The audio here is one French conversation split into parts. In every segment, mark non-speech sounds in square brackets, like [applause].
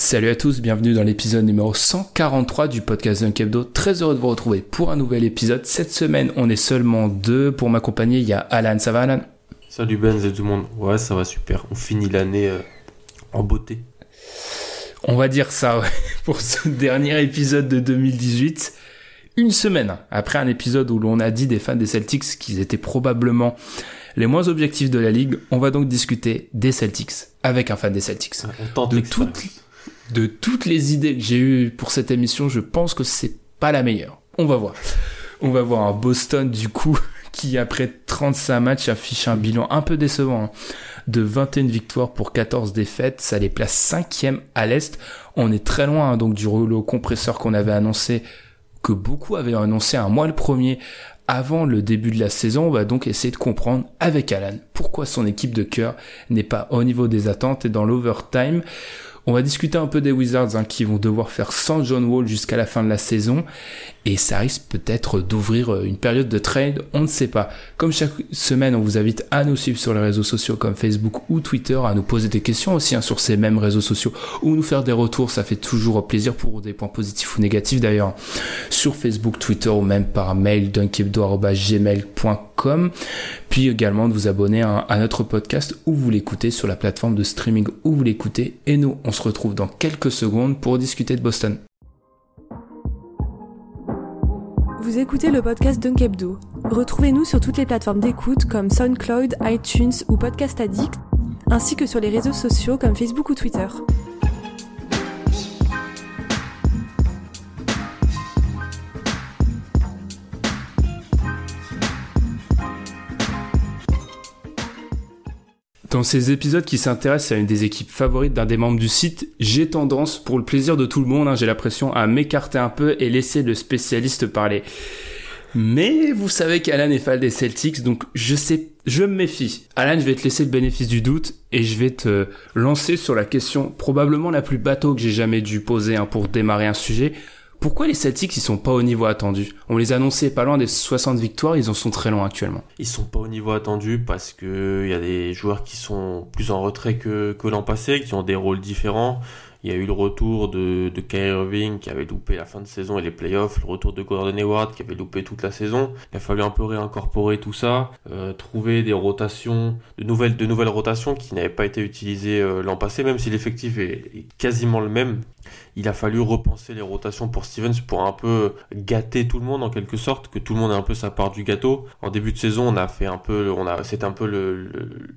Salut à tous, bienvenue dans l'épisode numéro 143 du podcast Dunk Hebdo. Très heureux de vous retrouver pour un nouvel épisode. Cette semaine, on est seulement deux. Pour m'accompagner, il y a Alan. Ça va Alan? Salut Ben et tout le monde. Ouais, ça va super. On finit l'année euh, en beauté. On va dire ça ouais, [laughs] pour ce dernier épisode de 2018. Une semaine après un épisode où l'on a dit des fans des Celtics qu'ils étaient probablement les moins objectifs de la ligue, on va donc discuter des Celtics avec un fan des Celtics. On tente De toutes, de toutes les idées que j'ai eues pour cette émission, je pense que c'est pas la meilleure. On va voir. On va voir un Boston du coup [laughs] qui après 35 matchs affiche un bilan un peu décevant hein, de 21 victoires pour 14 défaites, ça les place cinquième à l'est. On est très loin hein, donc du rouleau compresseur qu'on avait annoncé que beaucoup avaient annoncé un mois le premier avant le début de la saison, on va donc essayer de comprendre avec Alan pourquoi son équipe de cœur n'est pas au niveau des attentes et dans l'overtime. On va discuter un peu des Wizards hein, qui vont devoir faire sans John Wall jusqu'à la fin de la saison et ça risque peut-être d'ouvrir euh, une période de trade, on ne sait pas. Comme chaque semaine, on vous invite à nous suivre sur les réseaux sociaux comme Facebook ou Twitter, à nous poser des questions aussi hein, sur ces mêmes réseaux sociaux ou nous faire des retours, ça fait toujours plaisir pour des points positifs ou négatifs d'ailleurs sur Facebook, Twitter ou même par mail dunkebdo@gmail.com. Puis également de vous abonner à, notre podcast où vous l'écoutez sur la plateforme de streaming où vous l'écoutez. Et nous, on se retrouve dans quelques secondes pour discuter de Boston. Vous écoutez le podcast Dunk Hebdo. Retrouvez-nous sur toutes les plateformes d'écoute comme SoundCloud, iTunes ou Podcast Addict, ainsi que sur les réseaux sociaux comme Facebook ou Twitter. Dans ces épisodes qui s'intéressent à une des équipes favorites d'un des membres du site, j'ai tendance, pour le plaisir de tout le monde, hein, j'ai l'impression, à m'écarter un peu et laisser le spécialiste parler. Mais vous savez qu'Alan est fan des Celtics, donc je sais, je me méfie. Alan, je vais te laisser le bénéfice du doute et je vais te lancer sur la question probablement la plus bateau que j'ai jamais dû poser hein, pour démarrer un sujet. Pourquoi les Celtics ils sont pas au niveau attendu? On les annonçait pas loin des 60 victoires, ils en sont très loin actuellement. Ils sont pas au niveau attendu parce que il y a des joueurs qui sont plus en retrait que l'an passé, qui ont des rôles différents. Il y a eu le retour de, de Irving qui avait loupé la fin de saison et les playoffs, le retour de Gordon Hayward qui avait loupé toute la saison. Il a fallu un peu réincorporer tout ça, euh, trouver des rotations, de nouvelles, de nouvelles rotations qui n'avaient pas été utilisées euh, l'an passé, même si l'effectif est, est quasiment le même. Il a fallu repenser les rotations pour Stevens pour un peu gâter tout le monde en quelque sorte, que tout le monde ait un peu sa part du gâteau. En début de saison, on a fait un peu, on a, c'est un peu le, le-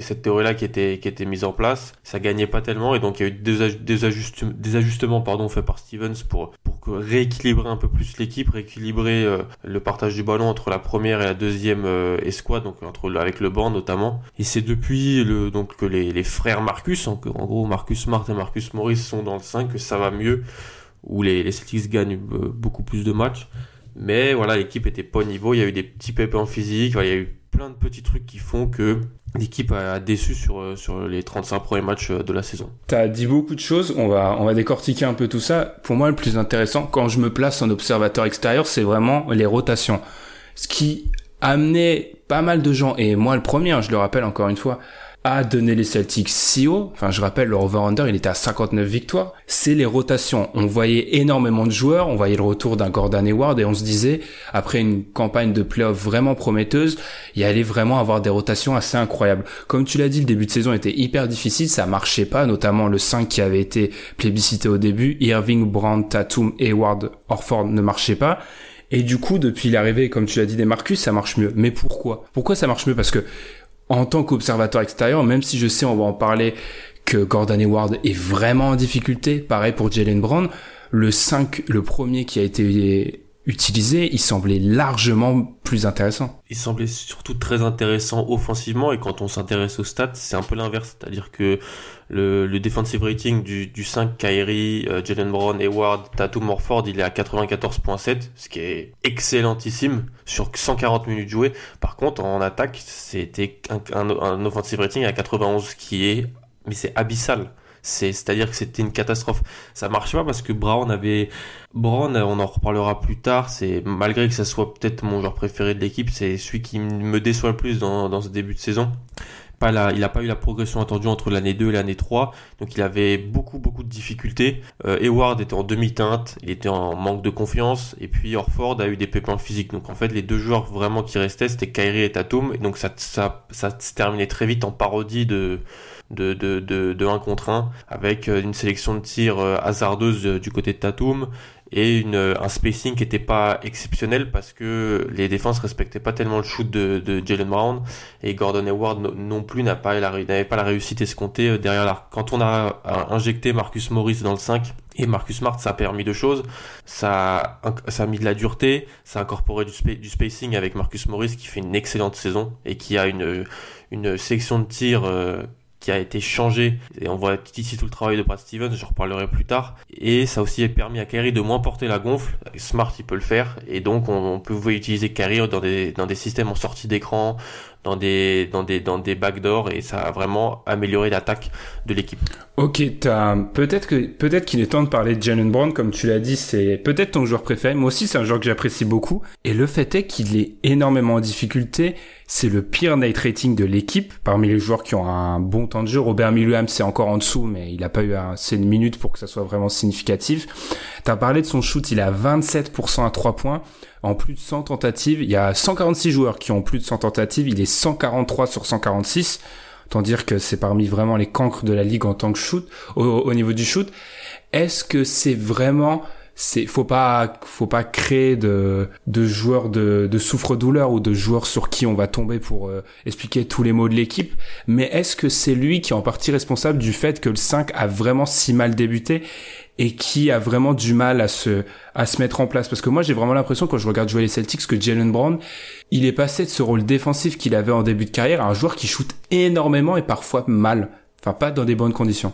cette théorie-là qui était, qui était mise en place. Ça gagnait pas tellement et donc il y a eu des, aj- des, ajustements, pardon, faits par Stevens pour, pour que rééquilibrer un peu plus l'équipe, rééquilibrer euh, le partage du ballon entre la première et la deuxième euh, escouade, donc entre avec le banc notamment. Et c'est depuis donc que les, frères Marcus, en, gros Marcus Smart et Marcus Morris sont dans le 5, que ça va mieux, où les, Celtics gagnent euh, beaucoup plus de matchs. Mais voilà, l'équipe était pas au niveau, il y a eu des petits pépins physiques, il y a eu plein de petits trucs qui font que l'équipe a déçu sur, euh, sur les 35 premiers matchs euh, de la saison. T'as dit beaucoup de choses, on va, on va décortiquer un peu tout ça. Pour moi, le plus intéressant, quand je me place en observateur extérieur, c'est vraiment les rotations. Ce qui amenait pas mal de gens, et moi le premier, hein, je le rappelle encore une fois, a donné les Celtics si haut. Enfin, je rappelle, le over-under, il était à 59 victoires. C'est les rotations. On voyait énormément de joueurs, on voyait le retour d'un Gordon Hayward et on se disait, après une campagne de playoff vraiment prometteuse, il allait vraiment avoir des rotations assez incroyables. Comme tu l'as dit, le début de saison était hyper difficile, ça marchait pas, notamment le 5 qui avait été plébiscité au début. Irving, Brand, Tatum, Hayward, Orford ne marchait pas. Et du coup, depuis l'arrivée, comme tu l'as dit, des Marcus, ça marche mieux. Mais pourquoi? Pourquoi ça marche mieux? Parce que en tant qu'observateur extérieur, même si je sais, on va en parler, que Gordon Hayward est vraiment en difficulté, pareil pour Jalen Brown, le 5, le premier qui a été utilisé, il semblait largement plus intéressant. Il semblait surtout très intéressant offensivement et quand on s'intéresse aux stats, c'est un peu l'inverse, c'est-à-dire que le, le defensive rating du, du 5 Kyrie, euh, Jalen Brown, Hayward, Tatum Morford, il est à 94.7, ce qui est excellentissime sur 140 minutes jouées. Par contre, en attaque, c'était un, un, un offensive rating à 91, qui est, mais c'est abyssal. C'est, à dire que c'était une catastrophe. Ça marchait pas parce que Brown avait, Brown, on en reparlera plus tard, c'est, malgré que ça soit peut-être mon joueur préféré de l'équipe, c'est celui qui me déçoit le plus dans, ce début de saison pas la, il n'a pas eu la progression attendue entre l'année 2 et l'année 3, donc il avait beaucoup beaucoup de difficultés. Euh, était en demi-teinte, il était en manque de confiance, et puis Orford a eu des pépins physiques. Donc en fait les deux joueurs vraiment qui restaient c'était Kyrie et Tatum, et donc ça, ça, ça se terminait très vite en parodie de de, de, de, de 1 contre 1 avec euh, une sélection de tirs euh, hasardeuse euh, du côté de Tatum et une, un spacing qui était pas exceptionnel parce que les défenses respectaient pas tellement le shoot de, de Jalen Brown et Gordon Hayward non plus n'a pas n'avait pas la réussite escomptée derrière l'arc. Quand on a injecté Marcus Morris dans le 5 et Marcus Smart, ça a permis deux choses. Ça, ça a mis de la dureté, ça a incorporé du, du spacing avec Marcus Morris qui fait une excellente saison et qui a une, une section de tir euh, qui a été changé. Et on voit ici tout le travail de Brad Stevens, je reparlerai plus tard. Et ça a aussi permis à Kerry de moins porter la gonfle. Smart, il peut le faire. Et donc, on, on peut utiliser Kerry dans des, dans des systèmes en sortie d'écran, dans des, dans des, dans des backdoors. Et ça a vraiment amélioré l'attaque de l'équipe. Ok, peut-être que peut-être qu'il est temps de parler de Jalen Brown, comme tu l'as dit, c'est peut-être ton joueur préféré. Moi aussi, c'est un joueur que j'apprécie beaucoup. Et le fait est qu'il est énormément en difficulté. C'est le pire night rating de l'équipe parmi les joueurs qui ont un bon temps de jeu. Robert Williams, c'est encore en dessous, mais il n'a pas eu assez de minutes pour que ça soit vraiment significatif. T'as parlé de son shoot, il a 27% à 3 points en plus de 100 tentatives. Il y a 146 joueurs qui ont plus de 100 tentatives. Il est 143 sur 146. Tant dire que c'est parmi vraiment les cancres de la ligue en tant que shoot, au niveau du shoot. Est-ce que c'est vraiment c'est faut pas faut pas créer de de joueurs de, de souffre-douleur ou de joueurs sur qui on va tomber pour euh, expliquer tous les mots de l'équipe. Mais est-ce que c'est lui qui est en partie responsable du fait que le 5 a vraiment si mal débuté et qui a vraiment du mal à se à se mettre en place? Parce que moi j'ai vraiment l'impression quand je regarde jouer les Celtics que Jalen Brown il est passé de ce rôle défensif qu'il avait en début de carrière à un joueur qui shoot énormément et parfois mal. Enfin pas dans des bonnes conditions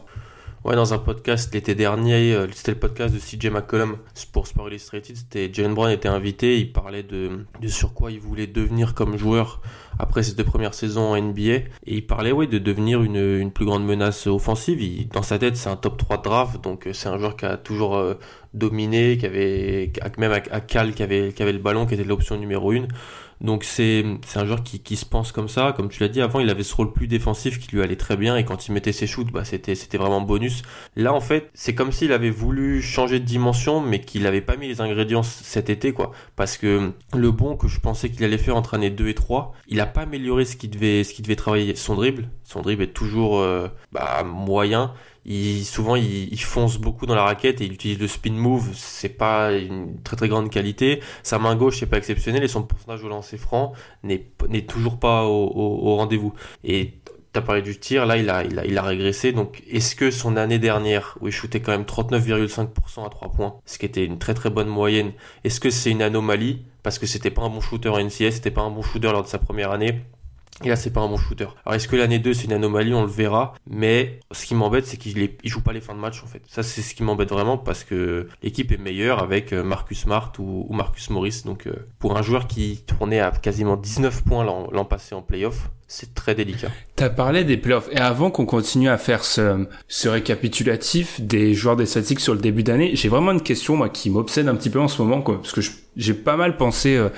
Ouais, dans un podcast l'été dernier, euh, c'était le podcast de CJ McCollum pour Sport Illustrated. C'était Jalen Brown était invité, il parlait de, de sur quoi il voulait devenir comme joueur après ses deux premières saisons en NBA. Et il parlait ouais de devenir une, une plus grande menace offensive. Il, dans sa tête, c'est un top 3 draft, donc euh, c'est un joueur qui a toujours euh, dominé, qui avait même à, Cal qui avait qui avait le ballon, qui était l'option numéro 1. Donc c'est un joueur qui, se pense comme ça, comme tu l'as dit avant, il avait ce rôle plus défensif qui lui allait très bien. Et quand il mettait ses shoots, bah c'était vraiment bonus. Là en fait, c'est comme s'il avait voulu changer de dimension mais qu'il n'avait pas mis les ingrédients cet été quoi. Parce que le bon que je pensais qu'il allait faire entre année 2 et 3, il a pas amélioré ce qu'il devait ce qu'il devait travailler. Son dribble, son dribble est toujours euh, bah, moyen il, souvent il, fonce beaucoup dans la raquette et il utilise le spin move, c'est pas une très grande qualité. Sa main gauche c'est pas exceptionnel et son pourcentage au lancer franc n'est toujours pas au, rendez-vous. Et t'as parlé du tir, là il a, il a, régressé. Donc est-ce que son année dernière, où il shootait quand même 39,5% à 3 points, ce qui était une très très bonne moyenne, est-ce que c'est une anomalie? Parce que c'était pas un bon shooter en NCS, c'était pas un bon shooter lors de sa première année et là, c'est pas un bon shooter. Alors, est-ce que l'année 2, c'est une anomalie? On le verra. Mais ce qui m'embête, c'est qu'il il joue pas les fins de match, en fait. Ça, c'est ce qui m'embête vraiment parce que l'équipe est meilleure avec euh, Marcus Smart ou, Marcus Morris. Donc, euh, pour un joueur qui tournait à quasiment 19 points l'an passé en playoff, c'est très délicat. T'as parlé des playoffs. Et avant qu'on continue à faire ce, récapitulatif des joueurs des Celtics sur le début d'année, j'ai vraiment une question, moi, qui m'obsède un petit peu en ce moment, quoi, parce que j'ai pas mal pensé... Euh,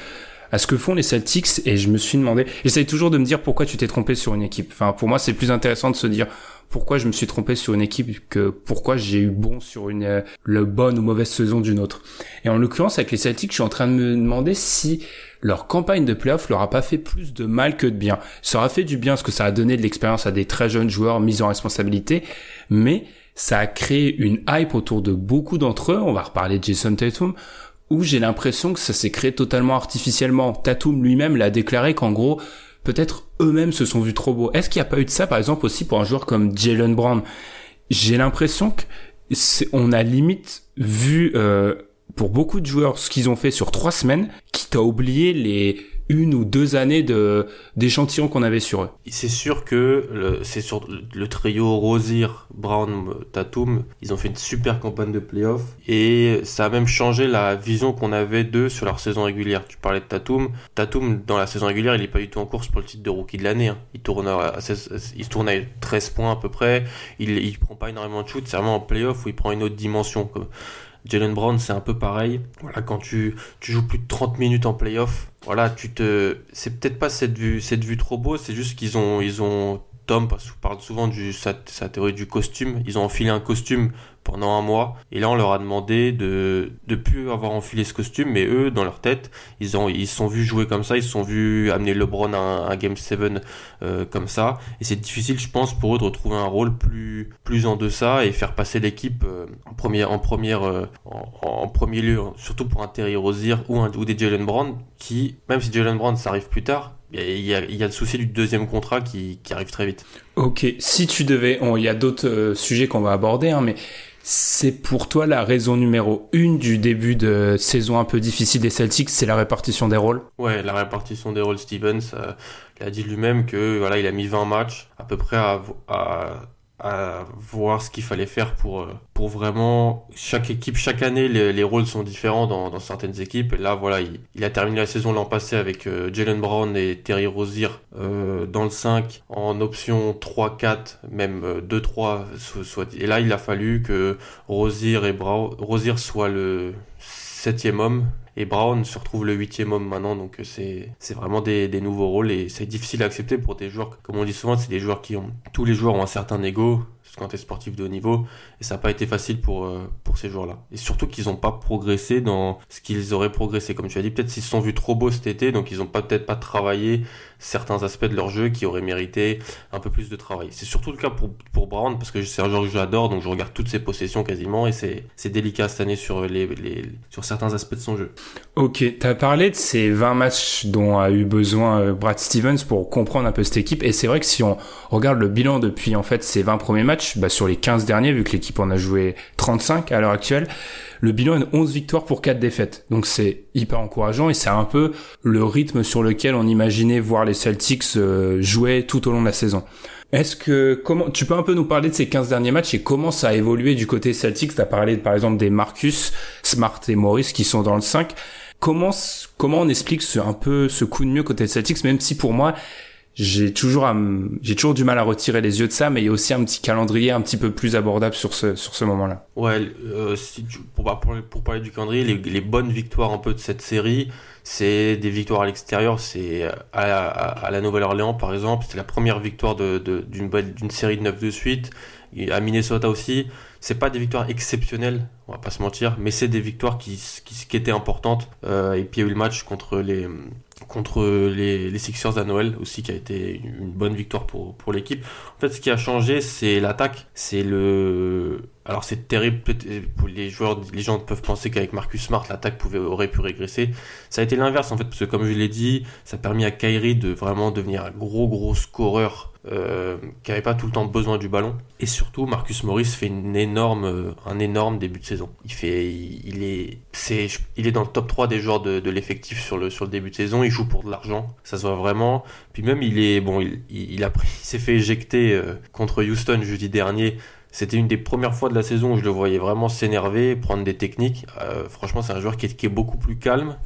à ce que font les Celtics et je me suis demandé, j'essaye toujours de me dire pourquoi tu t'es trompé sur une équipe. Enfin, pour moi, c'est plus intéressant de se dire pourquoi je me suis trompé sur une équipe que pourquoi j'ai eu bon sur une euh, le bonne ou mauvaise saison d'une autre. Et en l'occurrence avec les Celtics, je suis en train de me demander si leur campagne de playoff leur a pas fait plus de mal que de bien. Ça aura fait du bien parce que ça a donné de l'expérience à des très jeunes joueurs mis en responsabilité, mais ça a créé une hype autour de beaucoup d'entre eux. On va reparler de Jason Tatum où j'ai l'impression que ça s'est créé totalement artificiellement. Tatum lui-même l'a déclaré qu'en gros, peut-être eux-mêmes se sont vus trop beaux. Est-ce qu'il n'y a pas eu de ça, par exemple, aussi pour un joueur comme Jalen Brown? J'ai l'impression que on a limite vu euh, pour beaucoup de joueurs ce qu'ils ont fait sur trois semaines, qui t'a oublié les une ou deux années de d'échantillons qu'on avait sur eux. C'est sûr que c'est sur le trio Rosier, Brown, Tatum, ils ont fait une super campagne de playoff et ça a même changé la vision qu'on avait d'eux sur leur saison régulière. Tu parlais de Tatum, Tatum dans la saison régulière, il est pas du tout en course pour le titre de rookie de l'année. Hein. Il tourne à 16, il tourne à 13 points à peu près. Il il prend pas énormément de shoot, c'est vraiment en playoff où il prend une autre dimension. Jalen Brown, c'est un peu pareil. Voilà, quand tu, tu joues plus de 30 minutes en playoff, voilà, tu te, c'est peut-être pas cette vue, cette vue trop beau, c'est juste qu'ils ont, ils ont Tom parle souvent de sa, théorie du costume. Ils ont enfilé un costume pendant un mois. Et là, on leur a demandé de de plus avoir enfilé ce costume. Mais eux, dans leur tête, ils ont ils se sont vus jouer comme ça. Ils se sont vus amener LeBron à un, Game 7 euh, comme ça. Et c'est difficile, je pense, pour eux de retrouver un rôle plus plus en deçà et faire passer l'équipe euh, en première en première euh, en, premier lieu. Surtout pour un Terry Rozier ou, un, ou des Jalen Brown qui, même si Jalen Brown ça arrive plus tard, il y, a, il y a le souci du deuxième contrat qui, qui arrive très vite. Ok, si tu devais, il y a d'autres euh, sujets qu'on va aborder, hein, mais c'est pour toi la raison numéro une du début de saison un peu difficile des Celtics, c'est la répartition des rôles? Ouais, la répartition des rôles. Stevens euh, il a dit lui-même que voilà, il a mis 20 matchs à peu près à, à à voir ce qu'il fallait faire pour euh, pour vraiment chaque équipe chaque année les, les rôles sont différents dans, dans certaines équipes. Et là voilà il, il a terminé la saison l'an passé avec euh, Jalen Brown et Terry Rozier euh, dans le 5 en option 3-4 même 2-3 soit et là il a fallu que Rozier et Brown Rozier soit le septième homme et Brown se retrouve le huitième homme maintenant, donc euh, c'est vraiment des, nouveaux rôles et c'est difficile à accepter pour des joueurs, comme on dit souvent, c'est des joueurs qui ont tous les joueurs ont un certain ego quand tu es sportif de haut niveau et ça n'a pas été facile pour euh, pour ces joueurs-là. Et surtout qu'ils n'ont pas progressé dans ce qu'ils auraient progressé, comme tu as dit, peut-être s'ils se sont vus trop beaux cet été, donc ils n'ont peut-être pas travaillé certains aspects de leur jeu qui auraient mérité un peu plus de travail. C'est surtout le cas pour, pour Brown parce que c'est un joueur que j'adore donc je regarde toutes ses possessions quasiment et c'est, délicat cette année sur, les, sur certains aspects de son jeu. Ok, tu as parlé de ces 20 matchs dont a eu besoin euh, Brad Stevens pour comprendre un peu cette équipe et c'est vrai que si on regarde le bilan depuis en fait ces 20 premiers matchs, bah, sur les 15 derniers vu que l'équipe en a joué 35 à l'heure actuelle, le bilan est 11 victoires pour 4 défaites. Donc c'est hyper encourageant et c'est un peu le rythme sur lequel on imaginait voir les Celtics euh, jouer tout au long de la saison. Est-ce que comment tu peux un peu nous parler de ces 15 derniers matchs et comment ça a évolué du côté Celtics? Tu as parlé par exemple des Marcus, Smart et Morris qui sont dans le 5. Comment comment on explique ce, un peu ce coup de mieux côté Celtics même si pour moi j'ai toujours j'ai toujours du mal à retirer les yeux de ça mais il y a aussi un petit calendrier un petit peu plus abordable sur ce sur ce moment-là. Ouais, euh, si pour, parler du calendrier, les, bonnes victoires un peu de cette série, c'est des victoires à l'extérieur, c'est à, la Nouvelle-Orléans par exemple, c'était la première victoire de d'une d'une série de 9 de suite, à Minnesota aussi. C'est pas des victoires exceptionnelles, on va pas se mentir, mais c'est des victoires qui, qui, qui étaient importantes. Euh, et puis il y a eu le match contre les contre les, les Sixers à Noël aussi qui a été une bonne victoire pour, pour l'équipe. En fait ce qui a changé c'est l'attaque, c'est le alors c'est terrible pour les joueurs les gens peuvent penser qu'avec Marcus Smart l'attaque aurait pu régresser. Ça a été l'inverse en fait parce que comme je l'ai dit, ça a permis à Kyrie de vraiment devenir un gros gros scoreur euh, qui n'avait pas tout le temps besoin du ballon. Et surtout, Marcus Morris fait une énorme, euh, un énorme début de saison. Il fait, il, est, il est dans le top 3 des joueurs de, l'effectif sur le, sur le début de saison. Il joue pour de l'argent, ça se voit vraiment. Puis même, il est, bon, il, il, a pris, s'est fait éjecter euh, contre Houston jeudi dernier. C'était une des premières fois de la saison où je le voyais vraiment s'énerver, prendre des techniques. Euh, franchement, c'est un joueur qui est, beaucoup plus calme.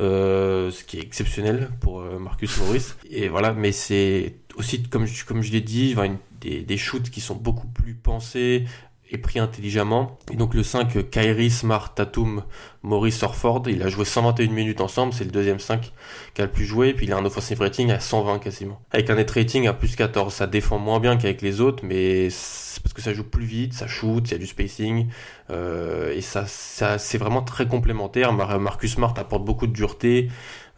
Euh, ce qui est exceptionnel pour Marcus Morris. Et voilà, mais c'est aussi, comme je, comme je l'ai dit, des, shoots qui sont beaucoup plus pensés, est pris intelligemment. Et donc le 5, Kyrie, Smart, Tatum, Maurice, Orford, il a joué 121 minutes ensemble, c'est le deuxième 5 qui a le plus joué, puis il a un offensive rating à 120 quasiment. Avec un net rating à plus 14, ça défend moins bien qu'avec les autres, mais parce que ça joue plus vite, ça shoot, il y a du spacing, euh, et ça, c'est vraiment très complémentaire. Marcus Smart apporte beaucoup de dureté,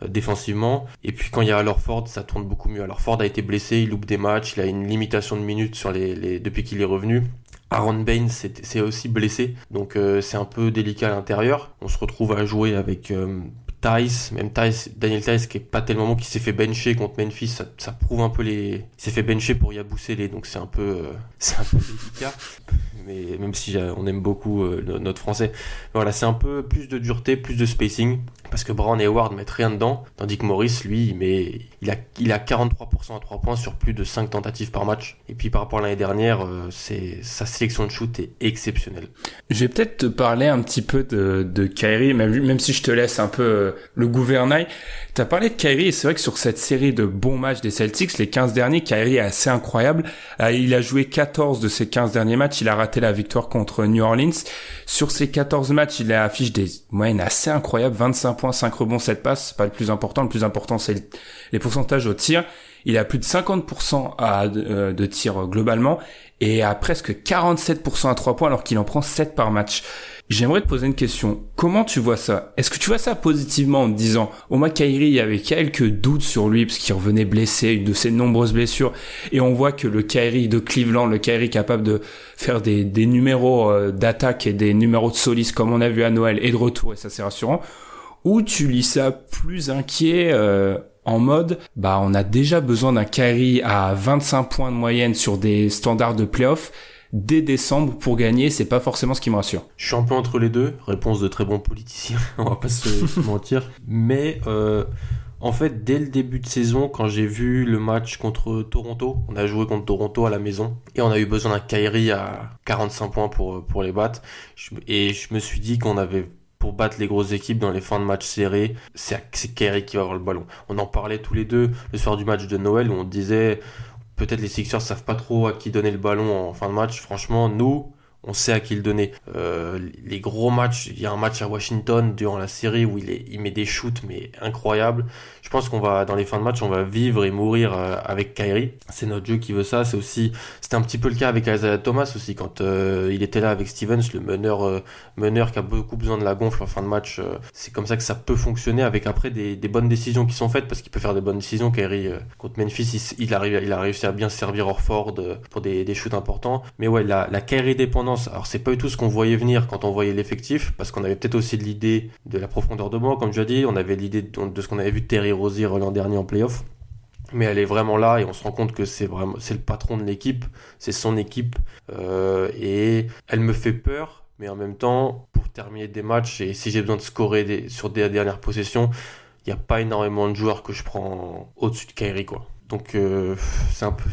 euh, défensivement. Et puis quand il y a Ford, ça tourne beaucoup mieux. Alors Ford a été blessé, il loupe des matchs, il a une limitation de minutes sur les, depuis qu'il est revenu. Aaron Baines s'est aussi blessé, donc euh, c'est un peu délicat à l'intérieur. On se retrouve à jouer avec Tice, même Tice, Daniel Tice qui est pas tellement bon, qui s'est fait bencher contre Memphis, ça, prouve un peu les. Il s'est fait bencher pour Yabusele, donc c'est un peu, euh, [laughs] c'est un peu délicat. Mais même si on aime beaucoup notre français, voilà, c'est un peu plus de dureté, plus de spacing parce que Brown et Howard mettent rien dedans, tandis que Morris, lui, il, il, a, il a 43% à 3 points sur plus de 5 tentatives par match. Et puis par rapport à l'année dernière, euh, sa sélection de shoot est exceptionnelle. Je vais peut-être te parler un petit peu de, de Kyrie, même si je te laisse un peu euh, le gouvernail. Tu as parlé de Kyrie, et c'est vrai que sur cette série de bons matchs des Celtics, les 15 derniers, Kyrie est assez incroyable. Euh, il a joué 14 de ses 15 derniers matchs, il a raté la victoire contre New Orleans. Sur ces 14 matchs, il a affiché des moyennes assez incroyables, 25 points, 5 rebonds, 7 passes, c'est pas le plus important. Le plus important, c'est les pourcentages au tir. Il a plus de 50% à, euh, de tir globalement et à presque 47% à 3 points alors qu'il en prend 7 par match. J'aimerais te poser une question. Comment tu vois ça? Est-ce que tu vois ça positivement en te disant, Oma Kairi, il y avait quelques doutes sur lui parce qu'il revenait blessé, une de ses nombreuses blessures, et on voit que le Kairi de Cleveland, le Kairi capable de faire des, des numéros euh, d'attaque et des numéros de solis comme on a vu à Noël et de retour, et ça c'est rassurant, ou tu lis ça plus inquiet euh, en mode bah on a déjà besoin d'un carry à 25 points de moyenne sur des standards de playoff dès décembre pour gagner, c'est pas forcément ce qui me rassure. Je suis un peu entre les deux, réponse de très bons politiciens, [laughs] on va pas se [laughs] mentir, mais euh, en fait, dès le début de saison, quand j'ai vu le match contre Toronto, on a joué contre Toronto à la maison et on a eu besoin d'un Kyrie à 45 points pour, pour les battre. Et je me suis dit qu'on avait pour battre les grosses équipes dans les fins de match serrés, c'est Kerry qui va avoir le ballon. On en parlait tous les deux le soir du match de Noël où on disait peut-être les Sixers savent pas trop à qui donner le ballon en fin de match. Franchement, nous, on sait à qui le donner. Euh, les gros matchs, il y a un match à Washington durant la série où il, est, il met des shoots mais incroyables. Je pense qu'on va dans les fins de match, on va vivre et mourir euh, avec Kyrie. C'est notre jeu qui veut ça. C'est aussi, c'était un petit peu le cas avec Isaiah Thomas aussi quand euh, il était là avec Stevens, le meneur, meneur qui a beaucoup besoin de la gonfle en fin de match. c'est comme ça que ça peut fonctionner avec après des, des bonnes décisions qui sont faites parce qu'il peut faire des bonnes décisions. Kyrie contre Memphis, il, arrive, il a réussi à bien servir Orford pour des, shoots importants. Mais ouais, la, la Kyrie alors c'est pas du tout ce qu'on voyait venir quand on voyait l'effectif, parce qu'on avait peut-être aussi l'idée de la profondeur de banc, comme je l'ai dit, on avait l'idée de, ce qu'on avait vu Terry Rozier l'an dernier en playoff. Mais elle est vraiment là et on se rend compte que c'est vraiment le patron de l'équipe, c'est son équipe euh, et elle me fait peur, mais en même temps pour terminer des matchs et si j'ai besoin de scorer sur des dernières possessions, il n'y a pas énormément de joueurs que je prends au-dessus de Kyrie quoi. Donc euh, c'est un peu,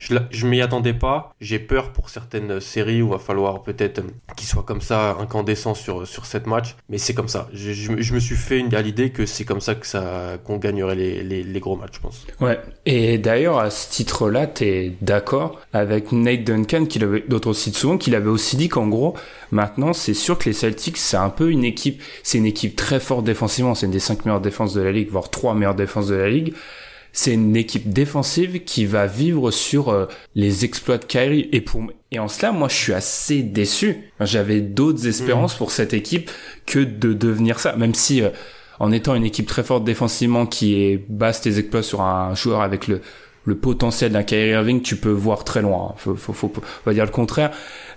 je, je m'y attendais pas. J'ai peur pour certaines séries où il va falloir peut-être euh, qu'ils soient comme ça incandescents sur sur cette match. Mais c'est comme ça. Je, je, me suis fait une, à l'idée que c'est comme ça que ça qu'on gagnerait les, les, les, gros matchs, je pense. Ouais. Et d'ailleurs à ce titre-là, t'es d'accord avec Nate Duncan, qui l'avait d'autres sites souvent, qu'il avait aussi dit qu'en gros maintenant c'est sûr que les Celtics c'est un peu une équipe, c'est une équipe très forte défensivement. C'est une des cinq meilleures défenses de la ligue, voire trois meilleures défenses de la ligue c'est une équipe défensive qui va vivre sur euh, les exploits de Kyrie. Et pour et en cela, moi, je suis assez déçu. J'avais d'autres espérances mm. pour cette équipe que de devenir ça, même si euh, en étant une équipe très forte défensivement qui est base tes exploits sur un joueur avec le le potentiel d'un Kyrie Irving, tu peux voir très loin. Faut, faut, faut, pas dire le contraire.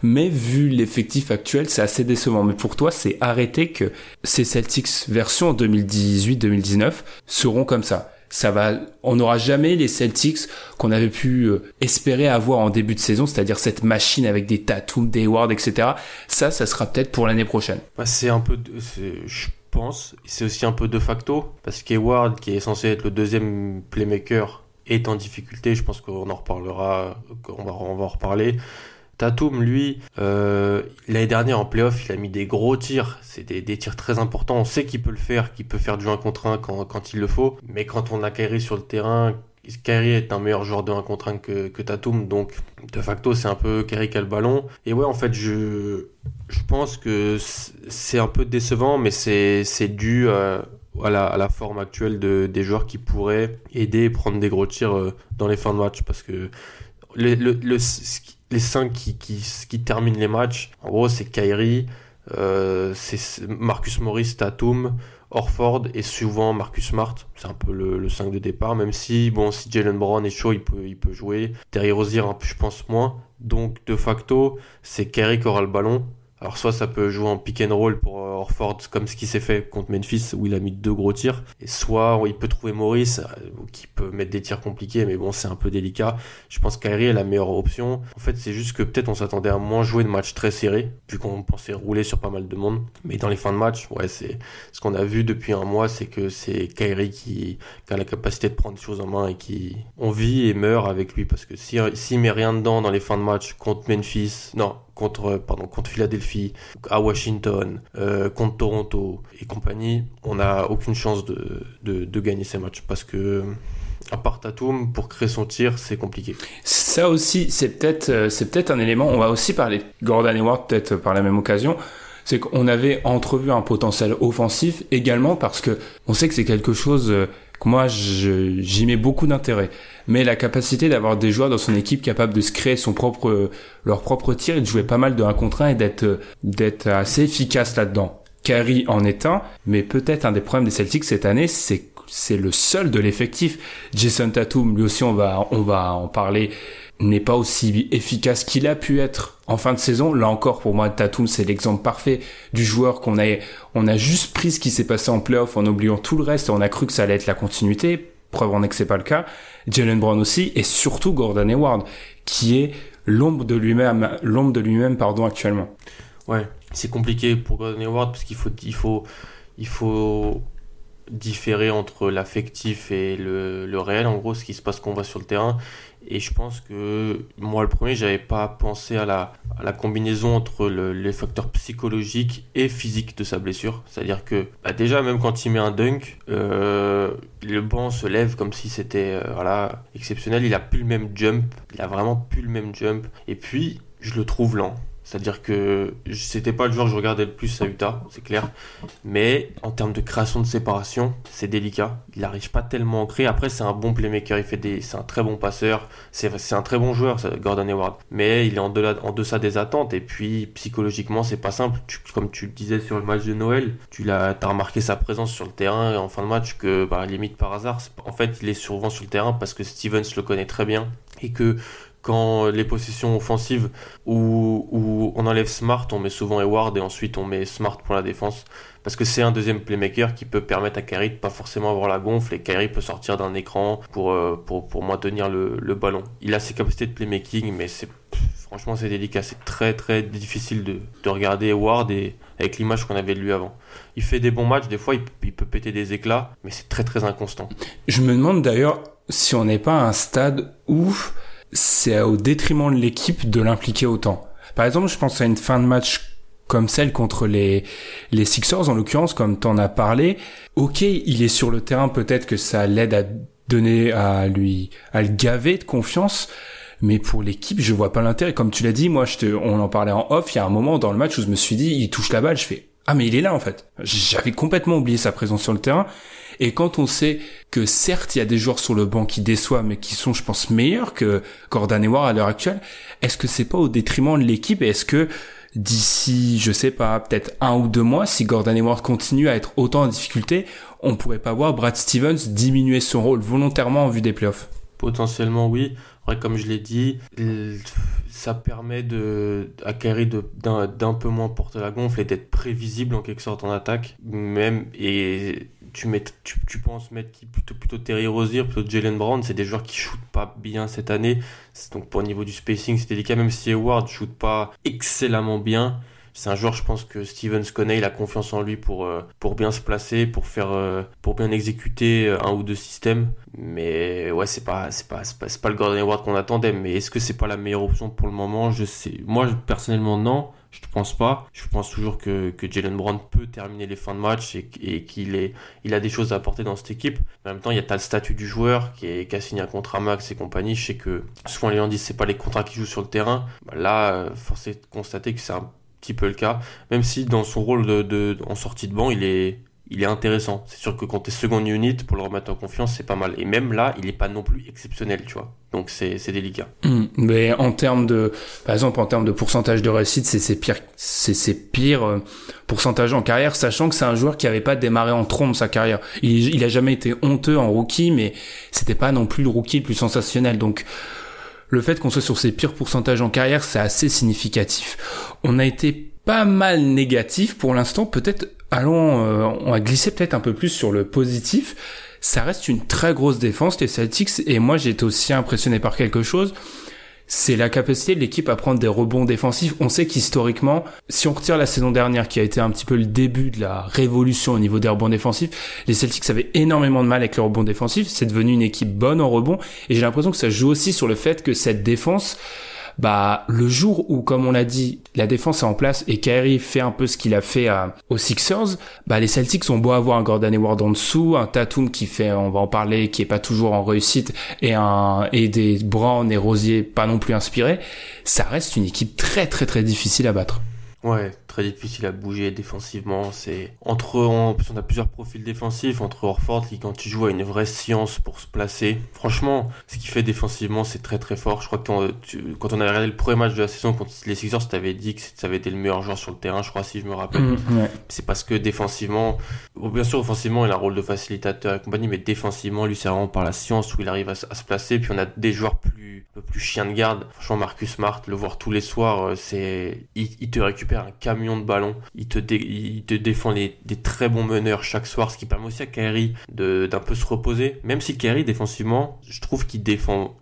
Mais vu l'effectif actuel, c'est assez décevant. Mais pour toi, c'est arrêté que ces Celtics version 2018-2019 seront comme ça ça va, on n'aura jamais les Celtics qu'on avait pu euh, espérer avoir en début de saison, c'est-à-dire cette machine avec des Tatum, des Ward, etc. Ça, ça sera peut-être pour l'année prochaine. Bah, c'est un peu, je pense, c'est aussi un peu de facto, parce qu'Eward, qui est censé être le deuxième playmaker, est en difficulté. Je pense qu'on en reparlera, qu'on va, on va en reparler. Tatum, lui, euh, l'année dernière en playoff, il a mis des gros tirs. C'est des, tirs très importants. On sait qu'il peut le faire, qu'il peut faire du 1 contre 1 quand, quand il le faut. Mais quand on a Kyrie sur le terrain Kyrie est un meilleur joueur de 1 contre 1 que, que Tatum, donc de facto c'est un peu Kyrie qui a le ballon. Et ouais, en fait, je, je pense que c'est un peu décevant, mais c'est dû à, à, la, à la forme actuelle de, des joueurs qui pourraient aider et prendre des gros tirs euh, dans les fins de match, parce que le, le les 5 qui, terminent les matchs, en gros, c'est Kyrie, euh, c'est Marcus Morris, Tatum, Orford et souvent Marcus Smart. C'est un peu le, le, 5 de départ, même si, bon, si Jalen Brown est chaud, il peut, il peut jouer. Terry Rozier, je pense, moins. Donc, de facto, c'est Kyrie qui aura le ballon. Alors soit ça peut jouer en pick and roll pour euh, Orford comme ce qui s'est fait contre Memphis où il a mis deux gros tirs, et soit il peut trouver Maurice euh, qui peut mettre des tirs compliqués, mais bon c'est un peu délicat. Je pense qu'Airi est la meilleure option. En fait c'est juste que peut-être on s'attendait à moins jouer de matchs très serrés vu qu'on pensait rouler sur pas mal de monde. Mais dans les fins de match, ouais c'est ce qu'on a vu depuis un mois, c'est que c'est Kyrie qui, a la capacité de prendre des choses en main et qui on vit et meurt avec lui parce que s'il si, met rien dedans dans les fins de match contre Memphis, non contre, pardon, contre Philadelphie, à Washington, euh, contre Toronto et compagnie, on n'a aucune chance de, de, de, gagner ces matchs parce que à part Tatum, pour créer son tir, c'est compliqué. Ça aussi, c'est peut-être euh, c'est peut-être un élément. On va aussi parler de Gordon Hayward peut-être par la même occasion. C'est qu'on avait entrevu un potentiel offensif également parce que on sait que c'est quelque chose euh, que moi j'y mets beaucoup d'intérêt mais la capacité d'avoir des joueurs dans son équipe capables de se créer son propre, leur propre tir et de jouer pas mal de 1 contre 1 et d'être, d'être assez efficace là-dedans. Carrie en est un, mais peut-être un des problèmes des Celtics cette année, c'est c'est le seul de l'effectif. Jason Tatum, lui aussi, on va, on va en parler, n'est pas aussi efficace qu'il a pu être en fin de saison. Là encore, pour moi, Tatum, c'est l'exemple parfait du joueur qu'on a, juste pris ce qui s'est passé en playoff en oubliant tout le reste et on a cru que ça allait être la continuité. Preuve en est que c'est pas le cas. Jalen Brown aussi, et surtout Gordon Hayward, qui est l'ombre de lui-même, l'ombre de lui-même, pardon, actuellement. Ouais, c'est compliqué pour Gordon Hayward parce qu'il faut, il faut, il faut différer entre l'affectif et le, le, réel, en gros, ce qui se passe qu'on voit sur le terrain. Et je pense que moi, le premier, j'avais pas pensé à la, combinaison entre le, les facteurs psychologiques et physiques de sa blessure. C'est-à-dire que bah déjà, même quand il met un dunk, euh, le banc se lève comme si c'était euh, voilà, exceptionnel. Il a plus le même jump. Il a vraiment plus le même jump. Et puis, je le trouve lent. C'est-à-dire que c'était pas le joueur que je regardais le plus à Utah, c'est clair. Mais en termes de création de séparation, c'est délicat. Il n'arrive pas tellement à créer. Après, c'est un bon playmaker, il fait des, c'est un très bon passeur. C'est, un très bon joueur, Gordon Hayward. Mais il est en, deçà des attentes. Et puis, psychologiquement, c'est pas simple. comme tu le disais sur le match de Noël, tu l'as, as remarqué sa présence sur le terrain en fin de match que, bah, limite par hasard, en fait, il est souvent sur le terrain parce que Stevens le connaît très bien et que les possessions offensives où, on enlève Smart, on met souvent Eward et ensuite on met Smart pour la défense. Parce que c'est un deuxième playmaker qui peut permettre à Kyrie de pas forcément avoir la gonfle et Kyrie peut sortir d'un écran pour, euh, maintenir le, ballon. Il a ses capacités de playmaking, mais c'est franchement c'est délicat. C'est très très difficile de, de regarder Eward avec l'image qu'on avait de lui avant. Il fait des bons matchs, des fois il peut péter des éclats, mais c'est très très inconstant. Je me demande d'ailleurs si on n'est pas à un stade où c'est au détriment de l'équipe de l'impliquer autant. Par exemple, je pense à une fin de match comme celle contre les, les Sixers, en l'occurrence, comme t'en as parlé. Ok, il est sur le terrain, peut-être que ça l'aide à donner, à lui, à le gaver de confiance. Mais pour l'équipe, je vois pas l'intérêt. Comme tu l'as dit, moi, je te, on en parlait en off. Il y a un moment dans le match où je me suis dit, il touche la balle. Je fais, ah, mais il est là, en fait. J'avais complètement oublié sa présence sur le terrain. Et quand on sait que certes, il y a des joueurs sur le banc qui déçoivent, mais qui sont, je pense, meilleurs que Gordon Hayward à l'heure actuelle, est-ce que c'est pas au détriment de l'équipe? Et est-ce que d'ici, je sais pas, peut-être un ou deux mois, si Gordon Hayward continue à être autant en difficulté, on pourrait pas voir Brad Stevens diminuer son rôle volontairement en vue des playoffs? Potentiellement oui. Après, comme je l'ai dit, ça permet de, Kerry d'un peu moins porter la gonfle et d'être prévisible en quelque sorte en attaque. Même, et tu, penses mettre qui plutôt, plutôt Terry Rozier, plutôt Jalen Brown, c'est des joueurs qui shootent pas bien cette année. Donc pour le niveau du spacing, c'est délicat, même si Howard shoot pas excellemment bien. C'est un joueur, je pense que Stevens connaît, a confiance en lui pour, euh, pour bien se placer, pour faire, euh, pour bien exécuter euh, un ou deux systèmes. Mais ouais, c'est pas, c'est pas, c'est pas, le Gordon Hayward qu'on attendait. Mais est-ce que c'est pas la meilleure option pour le moment? Je sais. Moi, personnellement, non. Je ne pense pas. Je pense toujours que, que Jalen Brown peut terminer les fins de match et, qu'il il a des choses à apporter dans cette équipe. en même temps, il y a le statut du joueur qui, a signé un contrat max et compagnie. Je sais que souvent les gens disent c'est pas les contrats qui jouent sur le terrain. Bah là, force est de constater que c'est un petit peu le cas. Même si dans son rôle de, de, en sortie de banc, il est, il est intéressant. C'est sûr que quand t'es second unit, pour le remettre en confiance, c'est pas mal. Et même là, il est pas non plus exceptionnel, tu vois. Donc c'est, c'est délicat. Hmm. mais en termes de, par exemple, en termes de pourcentage de réussite, c'est ses pires, c'est ses pires euh, pourcentages en carrière, sachant que c'est un joueur qui avait pas démarré en trombe sa carrière. Il, il a jamais été honteux en rookie, mais c'était pas non plus le rookie le plus sensationnel. Donc, le fait qu'on soit sur ses pires pourcentages en carrière, c'est assez significatif. On a été pas mal négatif pour l'instant, peut-être allons, euh, on va glisser peut-être un peu plus sur le positif. Ça reste une très grosse défense, les Celtics, et moi j'ai été aussi impressionné par quelque chose. C'est la capacité de l'équipe à prendre des rebonds défensifs. On sait qu'historiquement, si on retire la saison dernière qui a été un petit peu le début de la révolution au niveau des rebonds défensifs, les Celtics avaient énormément de mal avec les rebonds défensifs. C'est devenu une équipe bonne en rebond. Et j'ai l'impression que ça joue aussi sur le fait que cette défense, bah le jour où, comme on l'a dit, la défense est en place et Kyrie fait un peu ce qu'il a fait à, aux Sixers, bah les Celtics ont beau avoir un Gordon Hayward en dessous, un Tatum qui fait, on va en parler, qui est pas toujours en réussite et un et des Brown et Rosier pas non plus inspirés, ça reste une équipe très très très difficile à battre. Ouais, très difficile à bouger défensivement. C'est entre en plus on a plusieurs profils défensifs entre Orford qui quand il joue a une vraie science pour se placer. Franchement, ce qu'il fait défensivement c'est très très fort. Je crois que quand, on a regardé le premier match de la saison contre les Sixers, t'avais dit que ça avait été le meilleur joueur sur le terrain, je crois si je me rappelle. Mmh, c'est parce que défensivement, bien sûr offensivement il a un rôle de facilitateur et compagnie, mais défensivement lui c'est vraiment par la science où il arrive à, se placer. Puis on a des joueurs plus plus chien de garde. Franchement Marcus Smart, le voir tous les soirs, euh, c'est il, il te récupère un camion de ballon. Il te, défend les, des très bons meneurs chaque soir, ce qui permet aussi à Kyrie d'un peu se reposer. Même si Kyrie, défensivement, je trouve qu'il défend.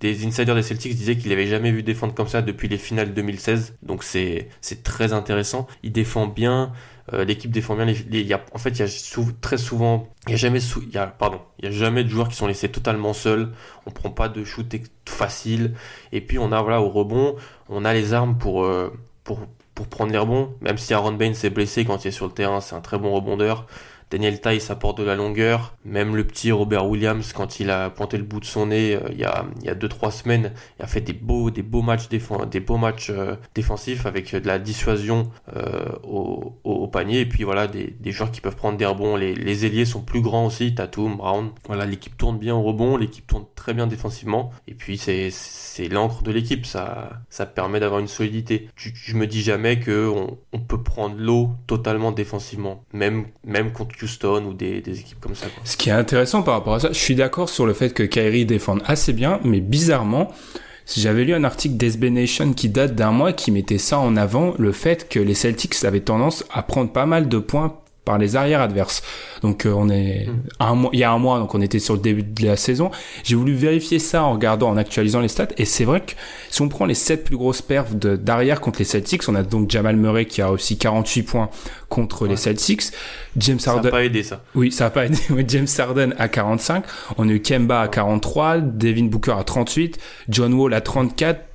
Des insiders des Celtics disaient qu'il avait jamais vu défendre comme ça depuis les finales 2016. Donc c'est très intéressant. Il défend bien. Euh, l'équipe défend bien. Y a, en fait, il y a très souvent, il y a jamais, a, pardon, il a jamais de joueurs qui sont laissés totalement seuls. On prend pas de shoot facile. Et puis on a voilà au rebond, on a les armes pour euh, pour, pour prendre les rebonds. Même si Aaron Baines s'est blessé quand il est sur le terrain, c'est un très bon rebondeur. Daniel Tice apporte de la longueur. Même le petit Robert Williams, quand il a pointé le bout de son nez euh, il y a il y a deux trois semaines, il a fait des beaux des beaux matchs des beaux matchs euh, défensifs avec de la dissuasion euh, au, au, panier et puis voilà des, des joueurs qui peuvent prendre des rebonds. Les, les ailiers sont plus grands aussi, Tatum, Brown. Voilà, l'équipe tourne bien au rebond, l'équipe tourne très bien défensivement et puis c'est l'encre de l'équipe, ça ça permet d'avoir une solidité. Je, je, me dis jamais que on, on peut prendre l'eau totalement défensivement, même même contre Houston ou des, équipes comme ça. Ce qui est intéressant par rapport à ça, je suis d'accord sur le fait que Kyrie défende assez bien, mais bizarrement, j'avais lu un article d'SB Nation qui date d'un mois qui mettait ça en avant, le fait que les Celtics avaient tendance à prendre pas mal de points par les arrières adverses. Donc euh, on est hmm. un mois, il y a un mois, donc on était sur le début de la saison. J'ai voulu vérifier ça en regardant, en actualisant les stats, et c'est vrai que si on prend les 7 plus grosses perfs d'arrière contre les Celtics, on a donc Jamal Murray qui a aussi 48 points contre les Celtics. James Harden. Ça n'a pas aidé ça. Oui, ça pas aidé. James Harden à 45. On a eu Kemba à 43, Devin Booker à 38, John Wall à 34, euh,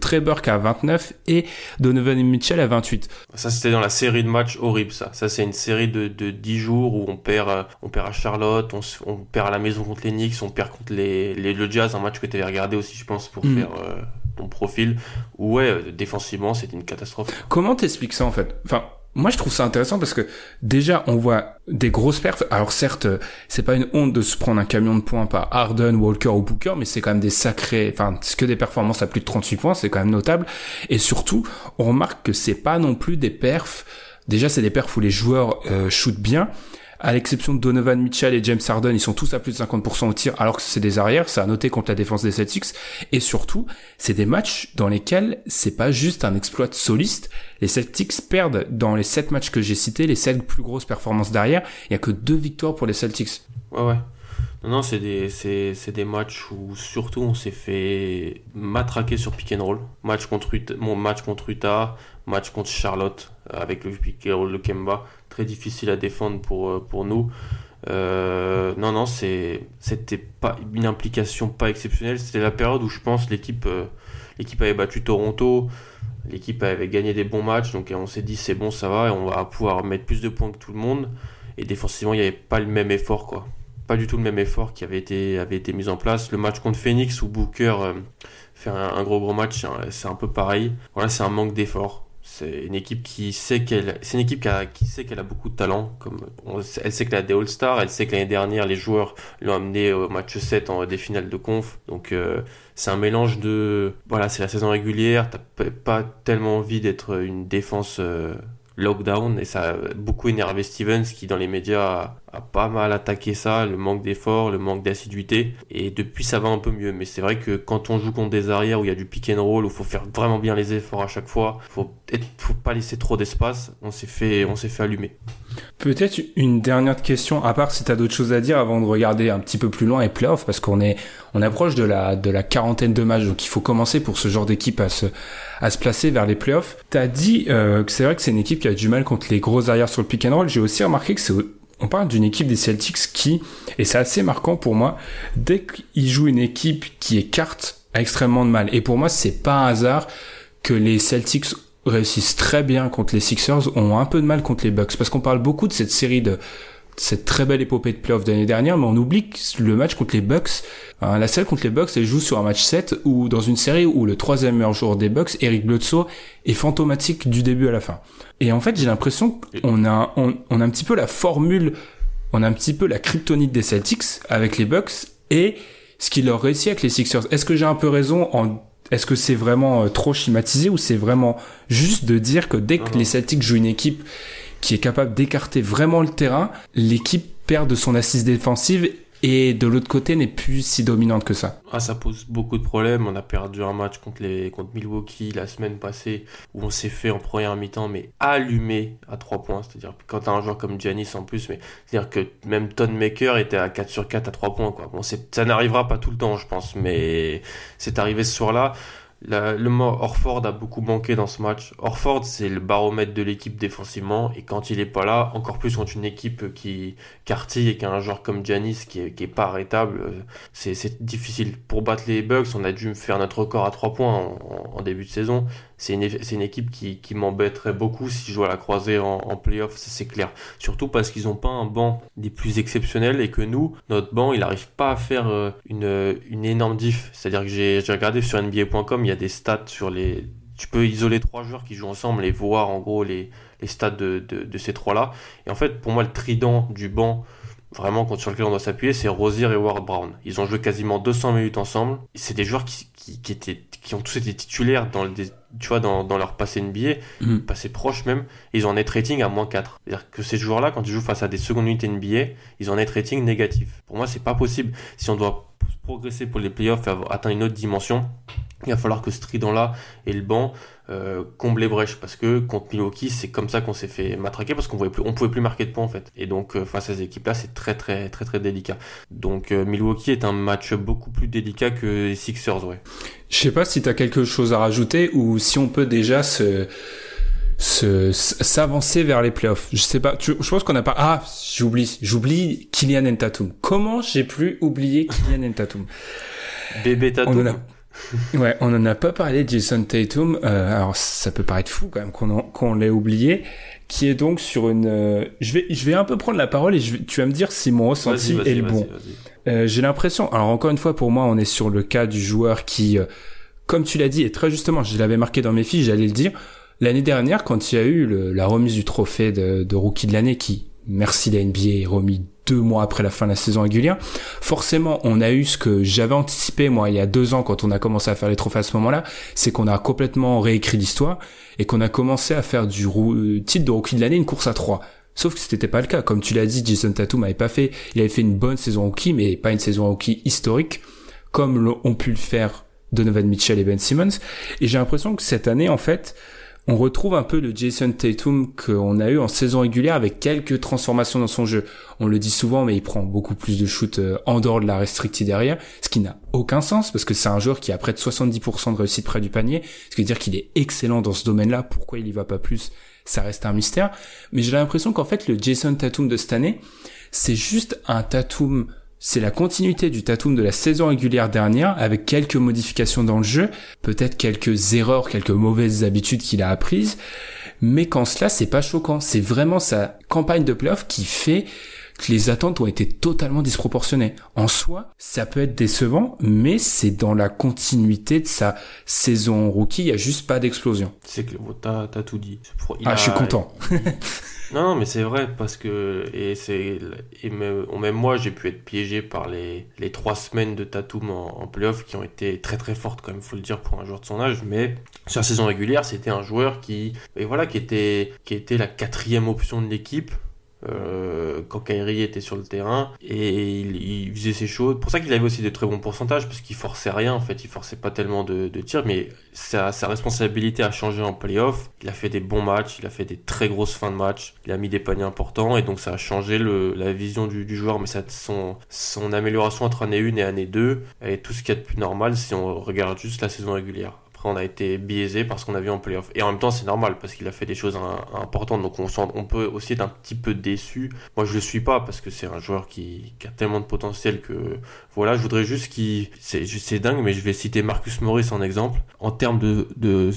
Trey Burke à 29 et Donovan Mitchell à 28. Ça c'était dans la série de matchs horrible ça. Ça c'est une série de, de 10 jours où on perd euh, on perd à Charlotte, on, on, perd à la maison contre les Knicks, on perd contre les, les le Jazz, un match que tu avais regardé aussi je pense pour mm. faire euh, ton profil. Ouais, euh, défensivement c'était une catastrophe. Comment t'expliques ça en fait? Enfin moi, je trouve ça intéressant parce que déjà, on voit des grosses perfs. Alors certes, c'est pas une honte de se prendre un camion de points par Harden, Walker ou Booker, mais c'est quand même des sacrés, enfin, ce que des performances à plus de 38 points, c'est quand même notable. Et surtout, on remarque que c'est pas non plus des perfs. Déjà, c'est des perfs où les joueurs euh, shootent bien, à l'exception de Donovan Mitchell et James Harden, ils sont tous à plus de 50% au tir, alors que c'est des arrières, ça a noté contre la défense des Celtics. Et surtout, c'est des matchs dans lesquels c'est pas juste un exploit soliste. Les Celtics perdent dans les 7 matchs que j'ai cités, les 7 plus grosses performances derrière. Il y a que deux victoires pour les Celtics. Ouais, ouais. Non, c'est des, c'est, des matchs où surtout on s'est fait matraquer sur pick and roll. Match contre, mon match contre Utah, match contre Charlotte avec le pick and roll de Kemba difficile à défendre pour, euh, nous. Euh, non, non, c'était pas une implication pas exceptionnelle. C'était la période où je pense l'équipe, euh, l'équipe avait battu Toronto, l'équipe avait gagné des bons matchs, donc on s'est dit c'est bon, ça va, et on va pouvoir mettre plus de points que tout le monde. Et défensivement, il n'y avait pas le même effort, quoi. Pas du tout le même effort qui avait été, mis en place. Le match contre Phoenix où Booker fait un, un, gros gros match, c'est un peu pareil. Voilà, c'est un manque d'effort. C'est une équipe qui sait qu'elle, c'est une équipe qui, a, beaucoup de talent. Elle sait qu'elle a des All-Stars, elle sait que l'année dernière les joueurs l'ont amené au match 7 en des finales de conf. Donc euh, c'est un mélange de, voilà, c'est la saison régulière. T'as pas tellement envie d'être une défense euh, lockdown et ça a beaucoup énervé Stevens qui dans les médias a, pas mal attaqué ça, le manque d'effort, le manque d'assiduité et depuis ça va un peu mieux mais c'est vrai que quand on joue contre des arrières où il y a du pick and roll où faut faire vraiment bien les efforts à chaque fois, faut être, faut pas laisser trop d'espace, on s'est fait on s'est fait allumer. Peut-être une dernière question à part si tu as d'autres choses à dire avant de regarder un petit peu plus loin les playoffs parce qu'on est on approche de la de la quarantaine de matchs donc il faut commencer pour ce genre d'équipe à se à se placer vers les playoffs. Tu as dit euh, que c'est vrai que c'est une équipe qui a du mal contre les gros arrières sur le pick and roll. J'ai aussi remarqué que c'est on parle d'une équipe des Celtics qui, et c'est assez marquant pour moi, dès qu'ils jouent une équipe qui écarte, a extrêmement de mal. Et pour moi, c'est pas un hasard que les Celtics réussissent très bien contre les Sixers, ont un peu de mal contre les Bucks. Parce qu'on parle beaucoup de cette série de, cette très belle épopée de playoffs d'année dernière, mais on oublie que le match contre les Bucks, hein, la série contre les Bucks, elle joue sur un match 7 ou dans une série où le troisième meilleur joueur des Bucks, Eric Bledsoe, est fantomatique du début à la fin. Et en fait, j'ai l'impression qu'on a, on, on, a un petit peu la formule, on a un petit peu la kryptonite des Celtics avec les Bucks et ce qui leur réussit avec les Sixers. Est-ce que j'ai un peu raison en est-ce que c'est vraiment euh, trop schématisé ou c'est vraiment juste de dire que dès que les Celtics jouent une équipe qui est capable d'écarter vraiment le terrain, l'équipe perd de son assise défensive et de l'autre côté n'est plus si dominante que ça. Ah, ça pose beaucoup de problèmes. On a perdu un match contre, les, contre Milwaukee la semaine passée où on s'est fait en première mi-temps mais allumé à 3 points. C'est-à-dire quand t'as un joueur comme Giannis en plus, mais c'est-à-dire que même Ton Maker était à 4 sur 4 à 3 points. Quoi. Bon, ça n'arrivera pas tout le temps, je pense, mais c'est arrivé ce soir-là. La, le mot Orford a beaucoup manqué dans ce match. Orford, c'est le baromètre de l'équipe défensivement, et quand il est pas là, encore plus contre une équipe qui cartille et qui a un joueur comme Giannis qui est, qui est pas arrêtable, euh, c'est, difficile. Pour battre les Bucks, on a dû faire notre record à 3 points en début de saison. C'est une, équipe qui, qui m'embêterait beaucoup si je dois la croiser en, en playoff, ça c'est clair. Surtout parce qu'ils ont pas un banc des plus exceptionnels et que nous, notre banc, il arrive pas à faire euh, une, énorme diff. C'est-à-dire que j'ai, j'ai regardé sur NBA.com, il y a des stats sur les. Tu peux isoler trois joueurs qui jouent ensemble et voir en gros les, les stats de, de, de ces trois-là. Et en fait, pour moi, le trident du banc, vraiment sur lequel on doit s'appuyer, c'est Rosier et Ward Brown. Ils ont joué quasiment 200 minutes ensemble. C'est des joueurs qui, qui, qui, étaient, qui ont tous été titulaires dans, le, tu vois, dans, dans leur passé NBA, Mm. passé proche même. Ils ont un net rating à moins 4. C'est-à-dire que ces joueurs-là, quand ils jouent face à des secondes unités NBA, ils ont un net rating négatif. Pour moi, c'est pas possible. Si on doit progresser pour les playoffs et atteindre une autre dimension, il va falloir que ce trident-là et le banc euh, comblent les brèches parce que contre Milwaukee, c'est comme ça qu'on s'est fait matraquer parce qu'on on pouvait plus marquer de points en fait. Et donc euh, face à ces équipes-là, c'est très très très très délicat. Donc euh, Milwaukee est un match beaucoup plus délicat que les Sixers, ouais. Je sais pas si tu as quelque chose à rajouter ou si on peut déjà se- s'avancer vers les playoffs. Je sais pas, tu- je pense qu'on a pas Ah, j'oublie, j'oublie Kylian Ntatum. Comment j'ai plus oublié Kylian Ntatum Bébé Tatum. A Ouais, on en a pas parlé Jason Tatum. Euh, alors ça peut paraître fou quand même qu'on qu'on l'ait oublié, qui est donc sur une. euh, je vais je vais un peu prendre la parole et je tu vas me dire si mon ressenti est le bon. Euh, J'ai l'impression. Alors encore une fois, pour moi, on est sur le cas du joueur qui, euh, comme tu l'as dit, et très justement, je l'avais marqué dans mes fiches, j'allais le dire. L'année dernière, quand il y a eu le- la remise du trophée de, de rookie de l'année, qui, merci la NBA, est remis deux mois après la fin de la saison régulière, forcément, on a eu ce que j'avais anticipé, moi, il y a deux ans, quand on a commencé à faire les trophées à ce moment-là, c'est qu'on a complètement réécrit l'histoire et qu'on a commencé à faire du euh, titre de rookie de l'année une course à trois. Sauf que c'était pas le cas. Comme tu l'as dit, Jason Tatum avait pas fait, il avait fait une bonne saison rookie, mais pas une saison rookie historique, comme l'ont- ont pu le faire Donovan Mitchell et Ben Simmons. Et j'ai l'impression que cette année, en fait, on retrouve un peu le Jason Tatum qu'on a eu en saison régulière avec quelques transformations dans son jeu. On le dit souvent, mais il prend beaucoup plus de shoots euh, en dehors de la restricted derrière, ce qui n'a aucun sens parce que c'est un joueur qui a près de 70% de réussite près du panier, ce qui veut dire qu'il est excellent dans ce domaine-là. Pourquoi il y va pas plus? Ça reste un mystère. Mais j'ai l'impression qu'en fait, le Jason Tatum de cette année, c'est juste un Tatum c'est la continuité du Tatum de la saison régulière dernière avec quelques modifications dans le jeu, peut-être quelques erreurs, quelques mauvaises habitudes qu'il a apprises, mais qu'en cela c'est pas choquant. C'est vraiment sa campagne de playoff qui fait que les attentes ont été totalement disproportionnées. En soi, ça peut être décevant, mais c'est dans la continuité de sa saison rookie, il y a juste pas d'explosion. C'est que t'as as tout dit. Il ah, je suis content. [laughs] Non, non, mais c'est vrai parce que et c'est et même, même moi j'ai pu être piégé par les, les trois semaines de Tatum en, en playoff qui ont été très très fortes quand même, faut le dire pour un joueur de son âge. Mais sur la saison régulière, c'était un joueur qui et voilà qui était qui était la quatrième option de l'équipe euh, quand Kyrie était sur le terrain et il, faisait ses choses. Pour ça qu'il avait aussi de très bons pourcentages parce qu'il forçait rien en fait, il forçait pas tellement de, tirs, mais sa, sa, responsabilité a changé en playoff. Il a fait des bons matchs, il a fait des très grosses fins de match, il a mis des paniers importants et donc ça a changé la vision du, joueur. Mais son, son amélioration entre année 1 et année 2 est tout ce qu'il y a de plus normal si on regarde juste la saison régulière on a été biaisé parce qu'on a vu en playoff. Et en même temps, c'est normal parce qu'il a fait des choses importantes. Donc, on, on peut aussi être un petit peu déçu. Moi, je le suis pas parce que c'est un joueur qui, a tellement de potentiel que voilà. Je voudrais juste qu'il. C'est dingue, mais je vais citer Marcus Morris en exemple. En termes de,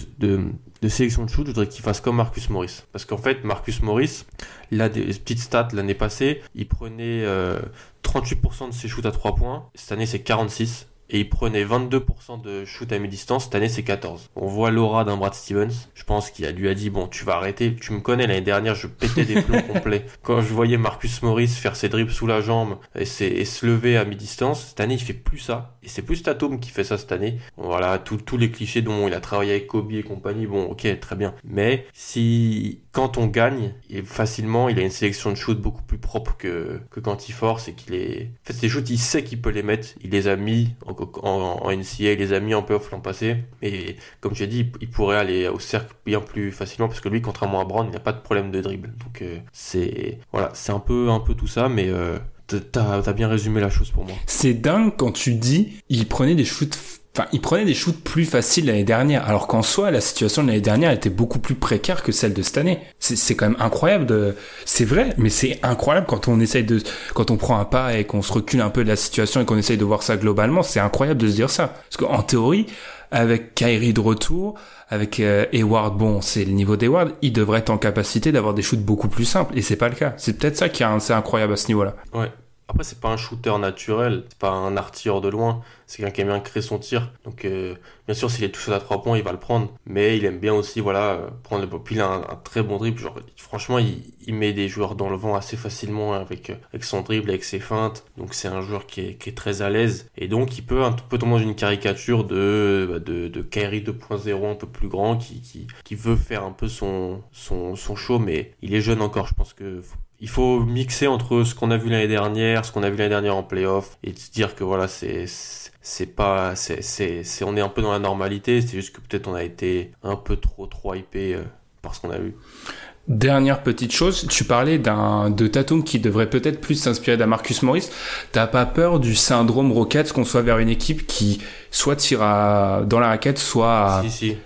sélection de shoot, je voudrais qu'il fasse comme Marcus Morris. Parce qu'en fait, Marcus Morris, il des petites stats l'année passée. Il prenait 38% euh, de ses shoots à 3 points. Cette année, c'est 46 et il prenait 22% de shoot à mi-distance. Cette année, c'est 14. On voit l'aura d'un Brad Stevens. Je pense qu'il lui a dit, bon, tu vas arrêter. Tu me connais, l'année dernière, je pétais des plombs [laughs] complets. Quand je voyais Marcus Morris faire ses dribbles sous la jambe et, se lever à mi-distance, cette année, il fait plus ça. Et c'est plus Tatum qui fait ça cette année. Voilà, tous les clichés dont il a travaillé avec Kobe et compagnie. Bon, ok, très bien. Mais si, quand on gagne, et facilement, il a une sélection de shoot beaucoup plus propre que, que quand il force et qu'il est, en fait, ses shoots, il sait qu'il peut les mettre. Il les a mis en en, en NCA, les a mis en playoff l'an passé. Et comme as dit, il pourrait aller au cercle bien plus facilement parce que lui, contrairement à Brown, il n'a pas de problème de dribble. Donc euh, c'est voilà, c'est un peu un peu tout ça, mais euh, t'as as bien résumé la chose pour moi. C'est dingue quand tu dis il prenait des shoots Enfin, il prenait des shoots plus faciles l'année dernière, alors qu'en soi, la situation de l'année dernière était beaucoup plus précaire que celle de cette année. C'est quand même incroyable de, c'est vrai, mais c'est incroyable quand on essaye de, quand on prend un pas et qu'on se recule un peu de la situation et qu'on essaye de voir ça globalement, c'est incroyable de se dire ça. Parce qu'en théorie, avec Kyrie de retour, avec euh, Hayward, bon, c'est le niveau d'Hayward, il devrait être en capacité d'avoir des shoots beaucoup plus simples, et c'est pas le cas. C'est peut-être ça qui est incroyable à ce niveau-là. Ouais. Après, c'est pas un shooter naturel, c'est pas un artilleur de loin, c'est quelqu'un qui aime bien créer son tir. Donc, euh, bien sûr, s'il est touché à 3 points, il va le prendre. Mais il aime bien aussi, voilà, euh, prendre le Puis il a un, très bon dribble. Genre, franchement, il, met des joueurs dans le vent assez facilement avec, euh, avec son dribble, avec ses feintes. Donc, c'est un joueur qui est, très à l'aise. Et donc, il peut un peu tomber dans une caricature de, bah, de, de Kyrie 2.0 un peu plus grand qui, qui, qui veut faire un peu son, son, son show. Mais il est jeune encore. Je pense que il faut mixer entre ce qu'on a vu l'année dernière, ce qu'on a vu l'année dernière en playoff, et se dire que voilà, c'est c'est pas c'est c'est on est un peu dans la normalité. C'est juste que peut-être on a été un peu trop trop hypé euh, par ce qu'on a vu. Dernière petite chose, tu parlais d'un de Tatum qui devrait peut-être plus s'inspirer d'un Marcus Morris. T'as pas peur du syndrome Rockets qu'on soit vers une équipe qui soit tire à, dans la raquette, soit à,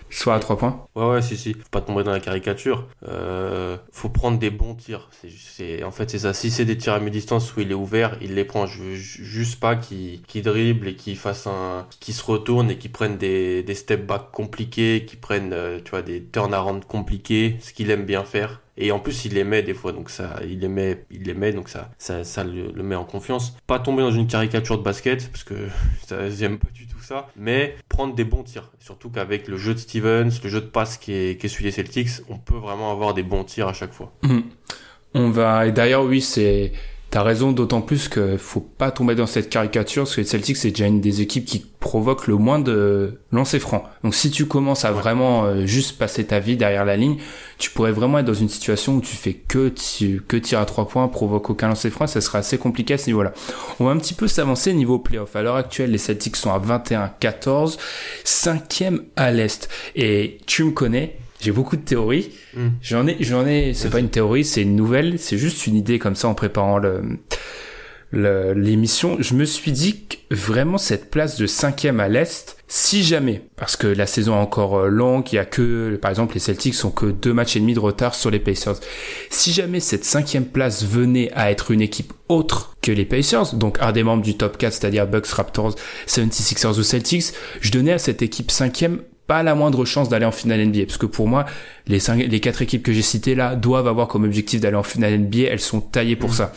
soit à 3 points Ouais, ouais, si, si. Faut pas tomber dans la caricature. Euh, faut prendre des bons tirs. C'est, en fait, c'est ça. Si c'est des tirs à mi-distance où il est ouvert, il les prend. Je veux juste pas qu'il, dribble et qu'il fasse un, qu'il se retourne et qu'il prenne des, des step back compliqués, qu'il prenne, euh, tu vois, des turnarounds compliqués, ce qu'il aime bien faire. Et en plus, il les met des fois, donc ça, il les met, il les met, donc ça, ça, ça le, met en confiance. Pas tomber dans une caricature de basket, parce que [laughs] ça, j'aime pas du tout ça, mais prendre des bons tirs. Surtout qu'avec le jeu de Stevens, le jeu de passe qui est, qui est celui des Celtics, on peut vraiment avoir des bons tirs à chaque fois. Mhm. On va, et d'ailleurs, oui, c'est, T'as raison, d'autant plus que faut pas tomber dans cette caricature, parce que les Celtics, c'est déjà une des équipes qui provoque le moins de lancers francs. Donc si tu commences à vraiment euh, juste passer ta vie derrière la ligne, tu pourrais vraiment être dans une situation où tu fais que, que tir à trois points, provoque aucun lancer franc, ça serait assez compliqué à ce niveau-là. On va un petit peu s'avancer niveau playoff. À l'heure actuelle, les Celtics sont à 21-14, cinquième à l'Est. Et tu me connais, j'ai beaucoup de théories. Hmm. J'en ai, j'en ai, c'est pas une théorie, c'est une nouvelle, c'est juste une idée comme ça en préparant le- l'émission, je me suis dit que vraiment cette place de cinquième à l'Est, si jamais, parce que la saison est encore euh, longue, il y a que, par exemple, les Celtics sont que deux matchs et demi de retard sur les Pacers. Si jamais cette cinquième place venait à être une équipe autre que les Pacers, donc un des membres du top 4, c'est-à-dire Bucks, Raptors, 76ers ou Celtics, je donnais à cette équipe cinquième pas la moindre chance d'aller en finale NBA parce que pour moi les cinq, les quatre équipes que j'ai citées là doivent avoir comme objectif d'aller en finale NBA elles sont taillées pour ça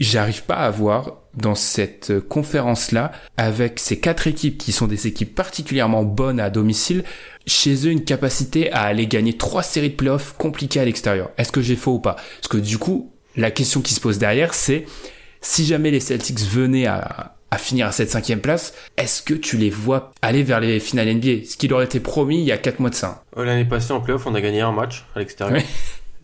j'arrive pas à voir dans cette conférence là avec ces quatre équipes qui sont des équipes particulièrement bonnes à domicile chez eux une capacité à aller gagner trois séries de playoffs compliquées à l'extérieur est-ce que j'ai faux ou pas? Parce que du coup la question qui se pose derrière c'est si jamais les Celtics venaient à, à finir à cette cinquième place, est-ce que tu les vois aller vers les finales NBA Ce qui leur était promis il y a quatre mois de ça. Euh, L'année passée en playoff, on a gagné un match à l'extérieur.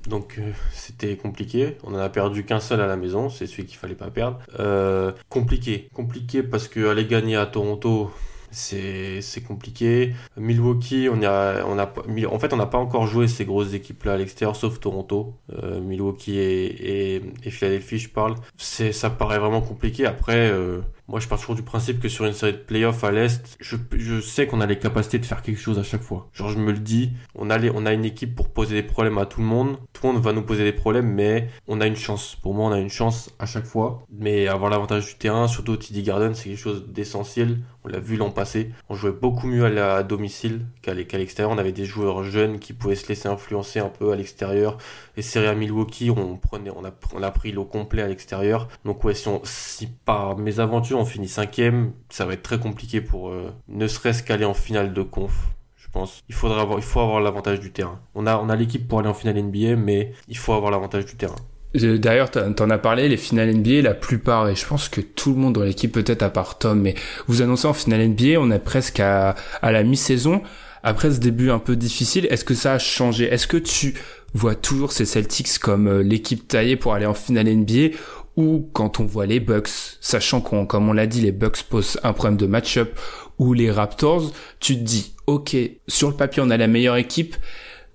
Donc euh, c'était compliqué. On en a perdu qu'un seul à la maison, c'est celui qu'il fallait pas perdre. Euh, compliqué, compliqué parce que aller gagner à Toronto, c'est compliqué. Milwaukee, on a on a en fait on n'a pas encore joué ces grosses équipes là à l'extérieur sauf Toronto, Euh, Milwaukee et, et, Philadelphie je parle. Ça paraît vraiment compliqué. Après euh, moi je pars toujours du principe que sur une série de playoffs à l'est, je, sais qu'on a les capacités de faire quelque chose à chaque fois. Genre je me le dis, on a on a une équipe pour poser des problèmes à tout le monde. Tout le monde va nous poser des problèmes, mais on a une chance. Pour moi on a une chance à chaque fois. Mais avoir l'avantage du terrain, surtout au TD Garden, c'est quelque chose d'essentiel. On l'a vu l'an passé. On jouait beaucoup mieux à, la, domicile qu'à l'e- qu'à l'extérieur. On avait des joueurs jeunes qui pouvaient se laisser influencer un peu à l'extérieur. Les séries à Milwaukee, on prenait, on a, pris l'eau complet à l'extérieur. Donc ouais, si, on, si par mes aventures on finit cinquième, ça va être très compliqué pour euh, ne serait-ce qu'aller en finale de conf. Je pense. Il faudra avoir, il faut avoir l'avantage du terrain. On a l'équipe pour aller en finale NBA, mais il faut avoir l'avantage du terrain. Euh, D'ailleurs, t'en as parlé, les finales NBA, la plupart, et je pense que tout le monde dans l'équipe, peut-être à part Tom, mais vous annoncez en finale NBA, on est presque à, à la mi-saison. Après ce début un peu difficile, est-ce que ça a changé? Est-ce que tu vois toujours ces Celtics comme euh, l'équipe taillée pour aller en finale NBA ou quand on voit les Bucks, sachant qu'on, comme on l'a dit, les Bucks posent un problème de match-up ou les Raptors, tu te dis, ok, sur le papier on a la meilleure équipe,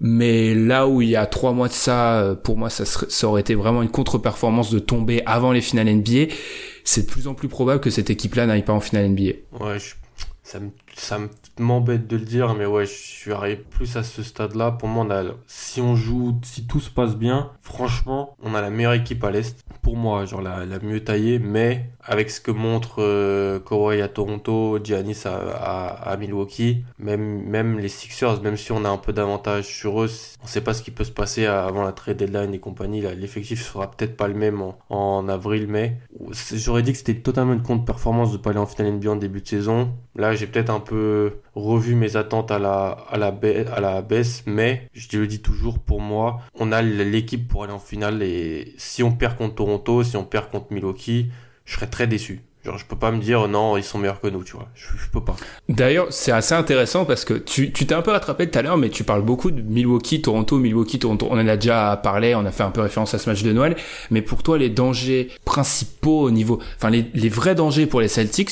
mais là où il y a trois mois de ça, euh, pour moi, ça, serait- ça aurait été vraiment une contre-performance de tomber avant les finales NBA. C'est de plus en plus probable que cette équipe-là n'aille pas en finale NBA. Ouais, je- ça me- ça me- m'embête de le dire, mais ouais, je suis arrivé plus à ce stade-là. Pour moi, on a, si on joue, si tout se passe bien, franchement, on a la meilleure équipe à l'Est. Pour moi, genre la, la mieux taillée, mais avec ce que montre euh, Kawhi à Toronto, Giannis à, Milwaukee, même, même les Sixers, même si on a un peu d'avantage sur eux, on sait pas ce qui peut se passer avant la trade deadline et compagnie. L'effectif sera peut-être pas le même en, en avril, mai. C'est- J'aurais dit que c'était totalement une contre-performance de pas aller en finale NBA en début de saison. Là, j'ai peut-être un peu revu mes attentes à la, à la, à la baisse, mais je te le dis toujours, pour moi, on a l'équipe pour aller en finale et si on perd contre Toronto, si on perd contre Milwaukee, je serais très déçu. Genre, je peux pas me dire non, ils sont meilleurs que nous, tu vois. Je, je peux pas. D'ailleurs, c'est assez intéressant parce que tu tu t'es un peu rattrapé tout à l'heure, mais tu parles beaucoup de Milwaukee, Toronto, Milwaukee, Toronto. On en a déjà parlé, on a fait un peu référence à ce match de Noël. Mais pour toi, les dangers principaux au niveau, enfin les, les vrais dangers pour les Celtics,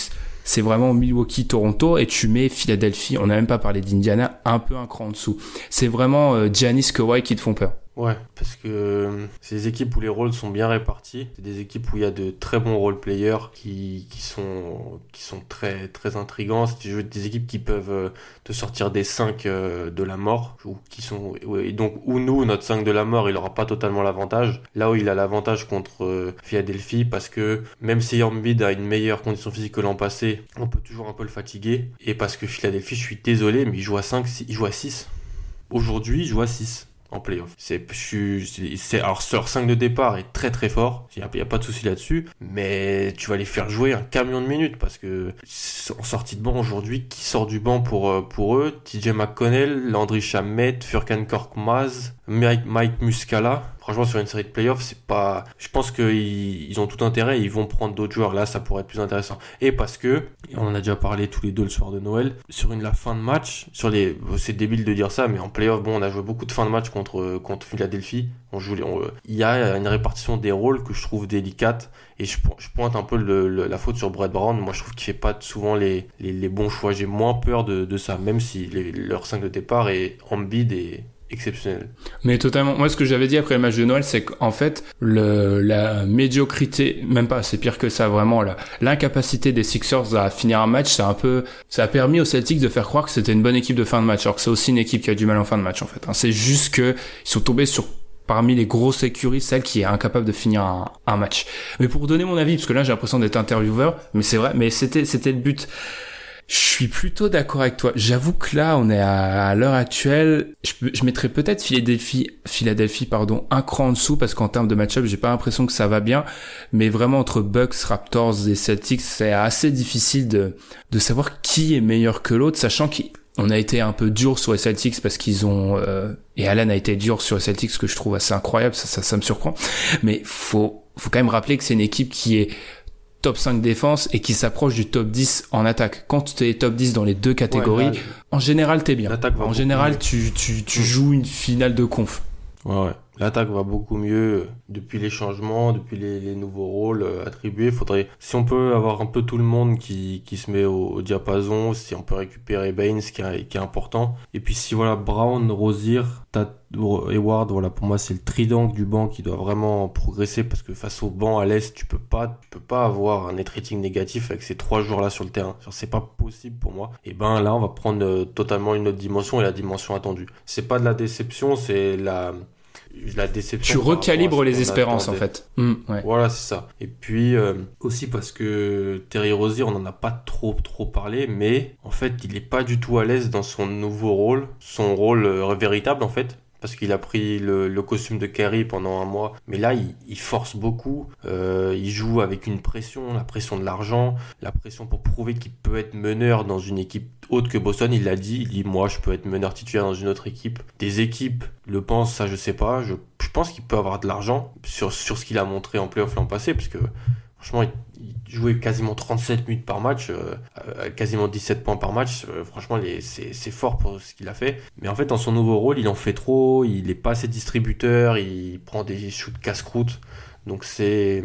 c'est vraiment Milwaukee, Toronto, et tu mets Philadelphie. On n'a même pas parlé d'Indiana, un peu un cran en dessous. C'est vraiment euh, Giannis, Kawhi qui te font peur. Ouais, parce que euh, c'est des équipes où les rôles sont bien répartis. C'est des équipes où il y a de très bons role players qui, qui sont qui sont très très intrigants. C'est des, équipes qui peuvent euh, te sortir des 5 de la mort ou qui sont et donc où nous notre 5 de la mort, il aura pas totalement l'avantage. Là où il a l'avantage contre euh, Philadelphie parce que même si Embiid a une meilleure condition physique que l'an passé, on peut toujours un peu le fatiguer et parce que Philadelphie, je suis désolé, mais il joue à 5, il joue à 6. Aujourd'hui, il joue à 6 en playoff. C'est, c'est, alors leur 5 de départ est très très fort, il n'y a, pas de souci là-dessus, mais tu vas les faire jouer un camion de minutes parce que en sortie de banc aujourd'hui, qui sort du banc pour, euh, pour eux? TJ McConnell, Landry Shamet, Furkan Korkmaz, Mike, Mike Muscala. Franchement, sur une série de playoffs, c'est pas. Je pense qu'ils ils ont tout intérêt, ils vont prendre d'autres joueurs là, ça pourrait être plus intéressant. Et parce que, on en a déjà parlé tous les deux le soir de Noël, sur une la fin de match, sur les, c'est débile de dire ça, mais en playoff, bon, on a joué beaucoup de fins de match contre contre Philadelphie. On joue, il y a une répartition des rôles que je trouve délicate et je, po- je pointe un peu la faute sur Brett Brown. Moi, je trouve qu'il fait pas souvent les, bons choix. J'ai moins peur de, ça, même si leur 5 de départ est Embiid et exceptionnel. Mais totalement. Moi, ce que j'avais dit après le match de Noël, c'est qu'en fait, le, la médiocrité, même pas, c'est pire que ça, vraiment, l'incapacité des Sixers à finir un match, c'est un peu, ça a permis aux Celtics de faire croire que c'était une bonne équipe de fin de match, alors que c'est aussi une équipe qui a du mal en fin de match, en fait. hein. C'est juste que ils sont tombés sur parmi les grosses écuries, celle qui est incapable de finir un, un match. Mais pour donner mon avis, parce que là j'ai l'impression d'être intervieweur, mais c'est vrai, mais c'était c'était le but. Je suis plutôt d'accord avec toi. J'avoue que là, on est à, à l'heure actuelle. Je, je mettrais peut-être Philadelphie, Philadelphie, pardon, un cran en dessous parce qu'en termes de match-up, j'ai pas l'impression que ça va bien. Mais vraiment entre Bucks, Raptors et Celtics, c'est assez difficile de de savoir qui est meilleur que l'autre, sachant qu'on a été un peu dur sur les Celtics parce qu'ils ont euh, et Alan a été dur sur les Celtics, ce que je trouve assez incroyable. Ça, ça, ça me surprend. Mais faut faut quand même rappeler que c'est une équipe qui est top 5 défense et qui s'approche du top 10 en attaque. Quand tu es top 10 dans les deux catégories, Ouais, là, en général, t'es bien. En général, tu, tu, tu joues une finale de conf. Ouais, ouais. L'attaque va beaucoup mieux depuis les changements, depuis les, nouveaux rôles euh, attribués. Faudrait, si on peut avoir un peu tout le monde qui, qui se met au, diapason, si on peut récupérer Baines qui est, qui est important. Et puis si voilà Brown, Rosier, Tat- voilà pour moi c'est le trident du banc qui doit vraiment progresser parce que face au banc à l'est tu peux pas, tu peux pas avoir un net rating négatif avec ces trois joueurs là sur le terrain. C'est pas possible pour moi. Et ben là on va prendre euh, totalement une autre dimension et la dimension attendue. C'est pas de la déception, c'est la la déception. Tu recalibres les espérances, en fait. Ouais. Voilà, c'est ça. Et puis euh, aussi parce que Terry Rozier, on en a pas trop trop parlé, mais en fait, il est pas du tout à l'aise dans son nouveau rôle, son rôle euh, véritable en fait. Parce qu'il a pris le, costume de Kerry pendant un mois. Mais là, il, force beaucoup. Euh, il joue avec une pression, la pression de l'argent, la pression pour prouver qu'il peut être meneur dans une équipe autre que Boston. Il l'a dit. Il dit, moi, je peux être meneur titulaire dans une autre équipe. Des équipes le pensent, ça, je sais pas. Je, je pense qu'il peut avoir de l'argent sur, sur ce qu'il a montré en playoff l'an passé. Parce que, franchement, il, il jouait quasiment 37 minutes par match, euh, euh, quasiment 17 points par match. Euh, franchement, c'est fort pour ce qu'il a fait. Mais en fait, dans son nouveau rôle, il en fait trop. Il est pas assez distributeur. Il prend des shoots casse-croûte. Donc c'est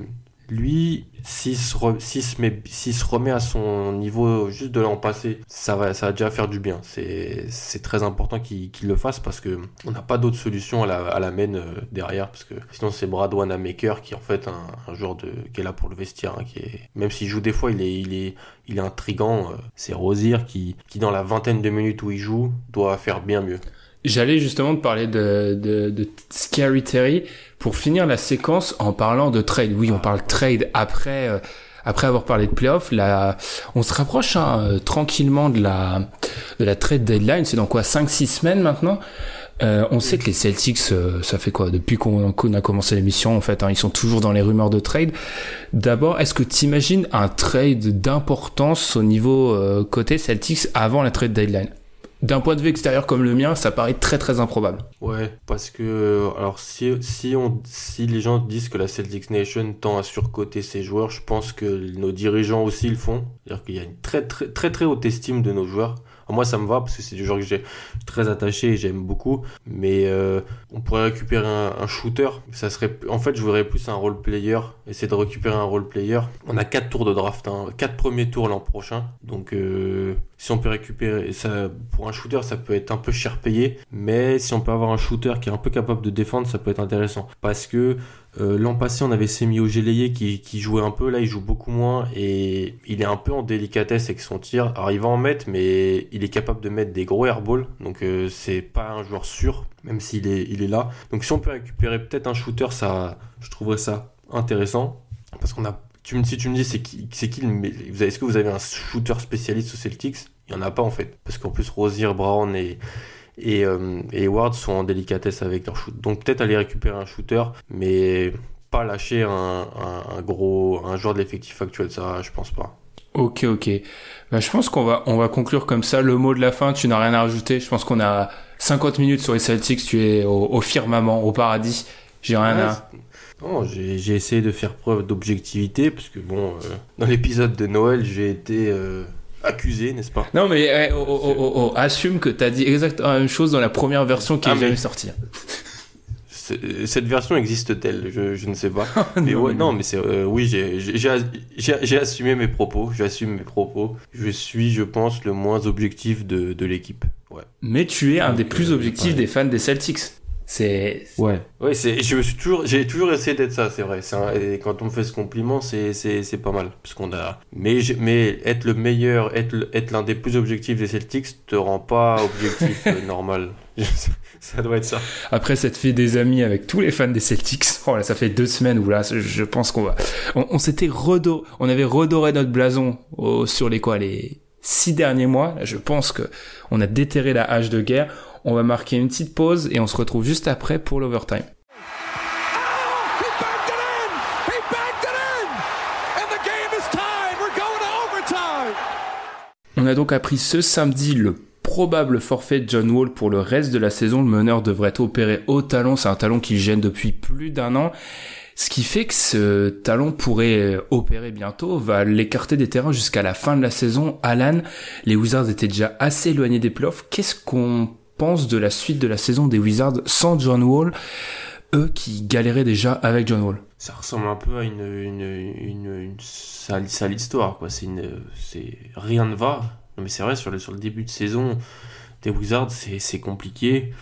lui, s'il se, remet à son niveau juste de l'an passé, ça va, ça va déjà faire du bien. C'est, très important qu'il, le fasse parce que on n'a pas d'autre solution à la, à euh, derrière parce que sinon c'est Brad Wanamaker qui est en fait un, de, qui est là pour le vestiaire, hein, qui est, même s'il joue des fois, il est, il est, il est intrigant. euh, c'est Rosier qui, qui dans la vingtaine de minutes où il joue doit faire bien mieux. J'allais justement te parler de, de, de Scary Terry pour finir la séquence en parlant de trade. Oui, on parle trade après, euh, après avoir parlé de playoff. Là, on se rapproche hein, euh, tranquillement de la, de la trade deadline. C'est dans quoi 5-6 semaines maintenant? Euh, on sait que les Celtics, euh, ça fait quoi? Depuis qu'on a commencé l'émission, en fait, hein, ils sont toujours dans les rumeurs de trade. D'abord, est-ce que tu imagines un trade d'importance au niveau côté Celtics avant la trade deadline? D'un point de vue extérieur comme le mien, ça paraît très très improbable. Ouais, parce que alors si si on si les gens disent que la Celtics Nation tend à surcoter ses joueurs, je pense que nos dirigeants aussi le font. C'est-à-dire qu'il y a une très très très très haute estime de nos joueurs. Moi ça me va parce que c'est des joueurs que j'ai très attaché et j'aime beaucoup. Mais euh, on pourrait récupérer un, shooter. Ça serait en fait je voudrais plus un role player. Essayer de récupérer un role player. On a quatre tours de draft, hein, quatre premiers tours l'an prochain. Donc euh, si on peut récupérer pour un shooter, ça peut être un peu cher payé. Mais si on peut avoir un shooter qui est un peu capable de défendre, ça peut être intéressant. Parce que euh, l'an passé, on avait Semi Ogeleye qui, qui jouait un peu. Là, il joue beaucoup moins et il est un peu en délicatesse avec son tir. Alors, il va en mettre, mais il est capable de mettre des gros airballs. Donc, euh, c'est pas un joueur sûr, même s'il est, il est là. Donc, si on peut récupérer peut-être un shooter, ça, je trouverais ça intéressant. Parce qu'on a, tu me, si tu me dis c'est qui, c'est qui est-ce que vous avez un shooter spécialiste au Celtics? Il y en a pas en fait. Parce qu'en plus, Rosier, Brown et, et, euh, et Hayward sont en délicatesse avec leur shoot. Donc peut-être aller récupérer un shooter, mais pas lâcher un, un, un gros un joueur de l'effectif actuel, ça je pense pas. Ok, ok. Bah, je pense qu'on va, on va conclure comme ça. Le mot de la fin, tu n'as rien à rajouter. Je pense qu'on a 50 minutes sur les Celtics. Tu es au, au firmament, au paradis. J'ai rien Ouais, à. non, j'ai j'ai essayé de faire preuve d'objectivité, parce que bon, euh, dans l'épisode de Noël, j'ai été euh, accusé, n'est-ce pas Non, mais oh, oh, oh, assume que t'as dit exactement la même chose dans la première version qui Ah, est mais- jamais sortie. [laughs] Cette version existe-t-elle? Je, je ne sais pas. [laughs] Non, Mais ouais, mais non, mais c'est euh, oui, j'ai assumé mes propos. J'assume mes propos. Je suis, je pense, le moins objectif de, de l'équipe. ouais. Mais tu es un Donc, des plus euh, objectifs des fans des Celtics. C'est Ouais. Ouais, c'est, je me suis toujours, j'ai toujours essayé d'être ça, c'est vrai. C'est un- et quand on me fait ce compliment, c'est, c'est, c'est pas mal. Parce qu'on a, mais, mais être le meilleur, être, l'un des plus objectifs des Celtics te rend pas objectif [laughs] euh, normal. [laughs] Ça doit être ça. après cette fait des amis avec tous les fans des Celtics. [laughs] Oh là, ça fait deux semaines où là, je pense qu'on va, on, on s'était redoré, on avait redoré notre blason au- sur les quoi, les six derniers mois. Là, je pense que on a déterré la hache de guerre. On va marquer une petite pause et on se retrouve juste après pour l'overtime. Overtime! On a donc appris ce samedi le probable forfait de John Wall pour le reste de la saison. Le meneur devrait opéré au talon. C'est un talon qui gêne depuis plus d'un an. Ce qui fait que ce talon pourrait opérer bientôt, va l'écarter des terrains jusqu'à la fin de la saison. Alan, les Wizards étaient déjà assez éloignés des playoffs. Qu'est-ce qu'on pense de la suite de la saison des Wizards sans John Wall Eux qui galéraient déjà avec John Wall. Ça ressemble un peu à une, sale, histoire, quoi. C'est rien ne va. Mais c'est vrai, sur le, début de saison des Wizards, c'est, compliqué.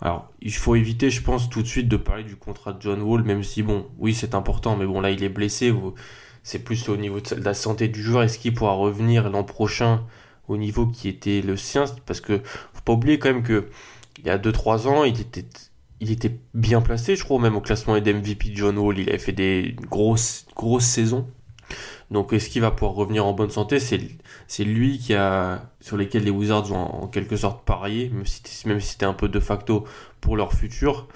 Alors, il faut éviter, je pense, tout de suite de parler du contrat de John Wall, même si, bon, oui, c'est important, mais bon, là, il est blessé. C'est plus au niveau de la santé du joueur. Est-ce qu'il pourra revenir l'an prochain au niveau qui était le sien Parce que, faut pas oublier quand même que, il y a 2-3 ans, il était, il était bien placé, je crois, même au classement d'MVP de John Wall. Il avait fait des grosses, grosses saisons. Donc, est-ce qu'il va pouvoir revenir en bonne santé? C'est lui qui a sur lesquels les Wizards ont en, en quelque sorte parié, même si, même si c'était un peu de facto pour leur futur.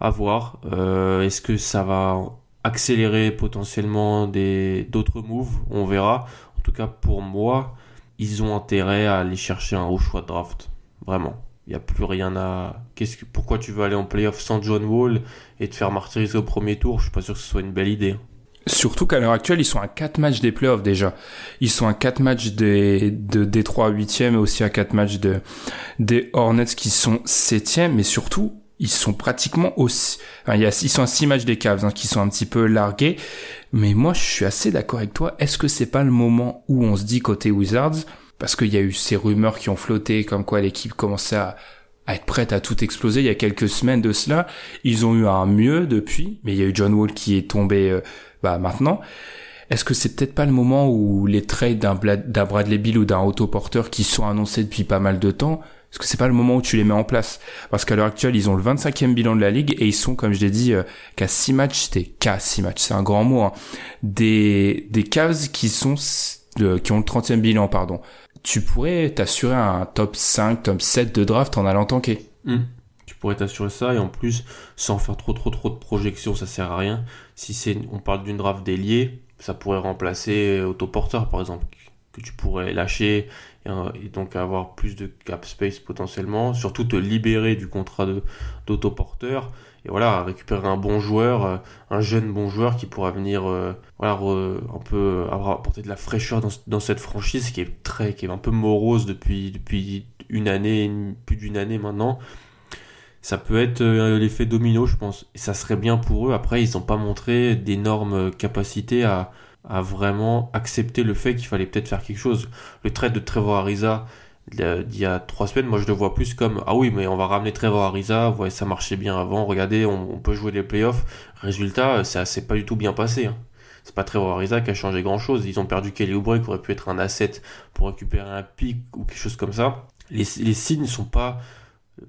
À voir. Euh, est-ce que ça va accélérer potentiellement des d'autres moves? On verra. En tout cas, pour moi, ils ont intérêt à aller chercher un haut choix draft. Vraiment. Il n'y a plus rien à. Pourquoi tu veux aller en playoff sans John Wall et te faire martyriser au premier tour? Je suis pas sûr que ce soit une belle idée. Surtout qu'à l'heure actuelle, ils sont à 4 matchs des playoffs déjà. Ils sont à 4 matchs des, de Détroit 8e et aussi à 4 matchs de, des Hornets qui sont 7e. Mais surtout, ils sont pratiquement aussi... Enfin, ils sont à 6 matchs des Cavs hein, qui sont un petit peu largués. Mais moi, je suis assez d'accord avec toi. Est-ce que c'est pas le moment où on se dit côté Wizards Parce qu'il y a eu ces rumeurs qui ont flotté comme quoi l'équipe commençait à être prête à tout exploser il y a quelques semaines de cela. Ils ont eu un mieux depuis, mais il y a eu John Wall qui est tombé euh, bah, maintenant. Est-ce que c'est peut-être pas le moment où les trades d'un Bradley Bill ou d'un autoporteur qui sont annoncés depuis pas mal de temps, est-ce que c'est pas le moment où tu les mets en place Parce qu'à l'heure actuelle, ils ont le 25e bilan de la ligue et ils sont, comme je l'ai dit, euh, qu'à 6 matchs, c'était qu'à 6 matchs, c'est un grand mot, hein, des, des Cavs qui sont, euh, qui ont le 30e bilan, pardon. Tu pourrais t'assurer un top 5, top 7 de draft en allant tanker. Tu pourrais t'assurer ça et en plus, sans faire trop trop trop de projections, ça sert à rien. Si c'est, on parle d'une draft déliée, ça pourrait remplacer autoporteur par exemple, que tu pourrais lâcher et, euh, et donc avoir plus de cap space potentiellement, surtout te libérer du contrat d'autoporteur et voilà, récupérer un bon joueur, euh, un jeune bon joueur qui pourra venir euh, voilà, un peu apporter de la fraîcheur dans, cette franchise qui est très, qui est un peu morose depuis, depuis une année, plus d'une année maintenant ça peut être l'effet domino, je pense. Et ça serait bien pour eux. Après, ils n'ont pas montré d'énormes capacités à, à vraiment accepter le fait qu'il fallait peut-être faire quelque chose. Le trade de Trevor Ariza d'il y a trois semaines, moi je le vois plus comme ah oui, mais on va ramener Trevor Ariza. Ouais, ça marchait bien avant. Regardez, on, on peut jouer les playoffs. Résultat, ça s'est pas du tout bien passé. hein. C'est pas Trevor Ariza qui a changé grand chose. Ils ont perdu Kelly Oubre qui aurait pu être un asset pour récupérer un pic ou quelque chose comme ça. Les, les signes sont pas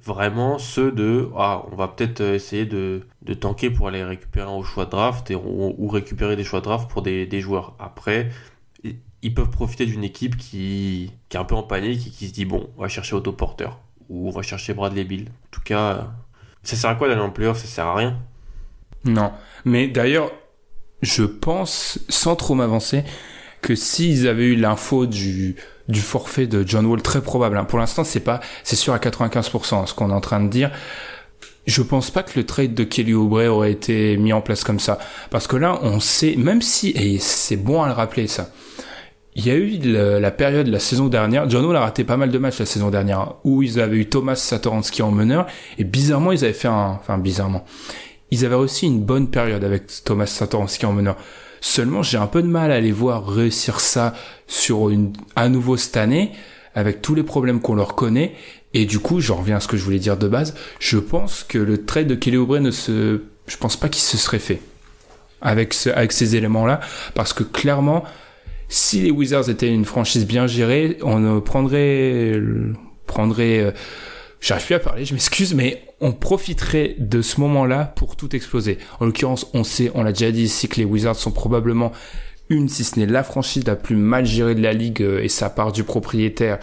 vraiment ceux de ah on va peut-être essayer de, de tanker pour aller récupérer un choix de draft et, ou, récupérer des choix de draft pour des, des joueurs. Après ils peuvent profiter d'une équipe qui, qui est un peu en panique et qui se dit bon on va chercher autoporteur ou on va chercher Bradley Bill. En tout cas ça sert à quoi d'aller en playoff? Ça sert à rien. Non. Mais d'ailleurs, je pense, sans trop m'avancer, que s'ils avaient eu l'info du, du forfait de John Wall, très probable, hein. pour l'instant c'est pas, c'est sûr à 95% hein, ce qu'on est en train de dire, je pense pas que le trade de Kelly Oubre aurait été mis en place comme ça. Parce que là, on sait, même si, et c'est bon à le rappeler ça, il y a eu la période la saison dernière, John Wall a raté pas mal de matchs la saison dernière, hein, où ils avaient eu Thomas Satoransky en meneur, et bizarrement, ils avaient fait un, enfin bizarrement, ils avaient aussi une bonne période avec Thomas Satoransky en meneur. Seulement, j'ai un peu de mal à les voir réussir ça sur une, à nouveau cette année, avec tous les problèmes qu'on leur connaît. Et du coup, je reviens à ce que je voulais dire de base. Je pense que le trade de Kelly Oubre ne se, je pense pas qu'il se serait fait avec ces éléments-là, parce que clairement, si les Wizards étaient une franchise bien gérée, on prendrait, prendrait, euh, j'arrive plus à parler, je m'excuse, mais on profiterait de ce moment-là pour tout exploser. En l'occurrence, on sait, on l'a déjà dit ici que les Wizards sont probablement une, si ce n'est la franchise la plus mal gérée de la ligue, euh, et ça part du propriétaire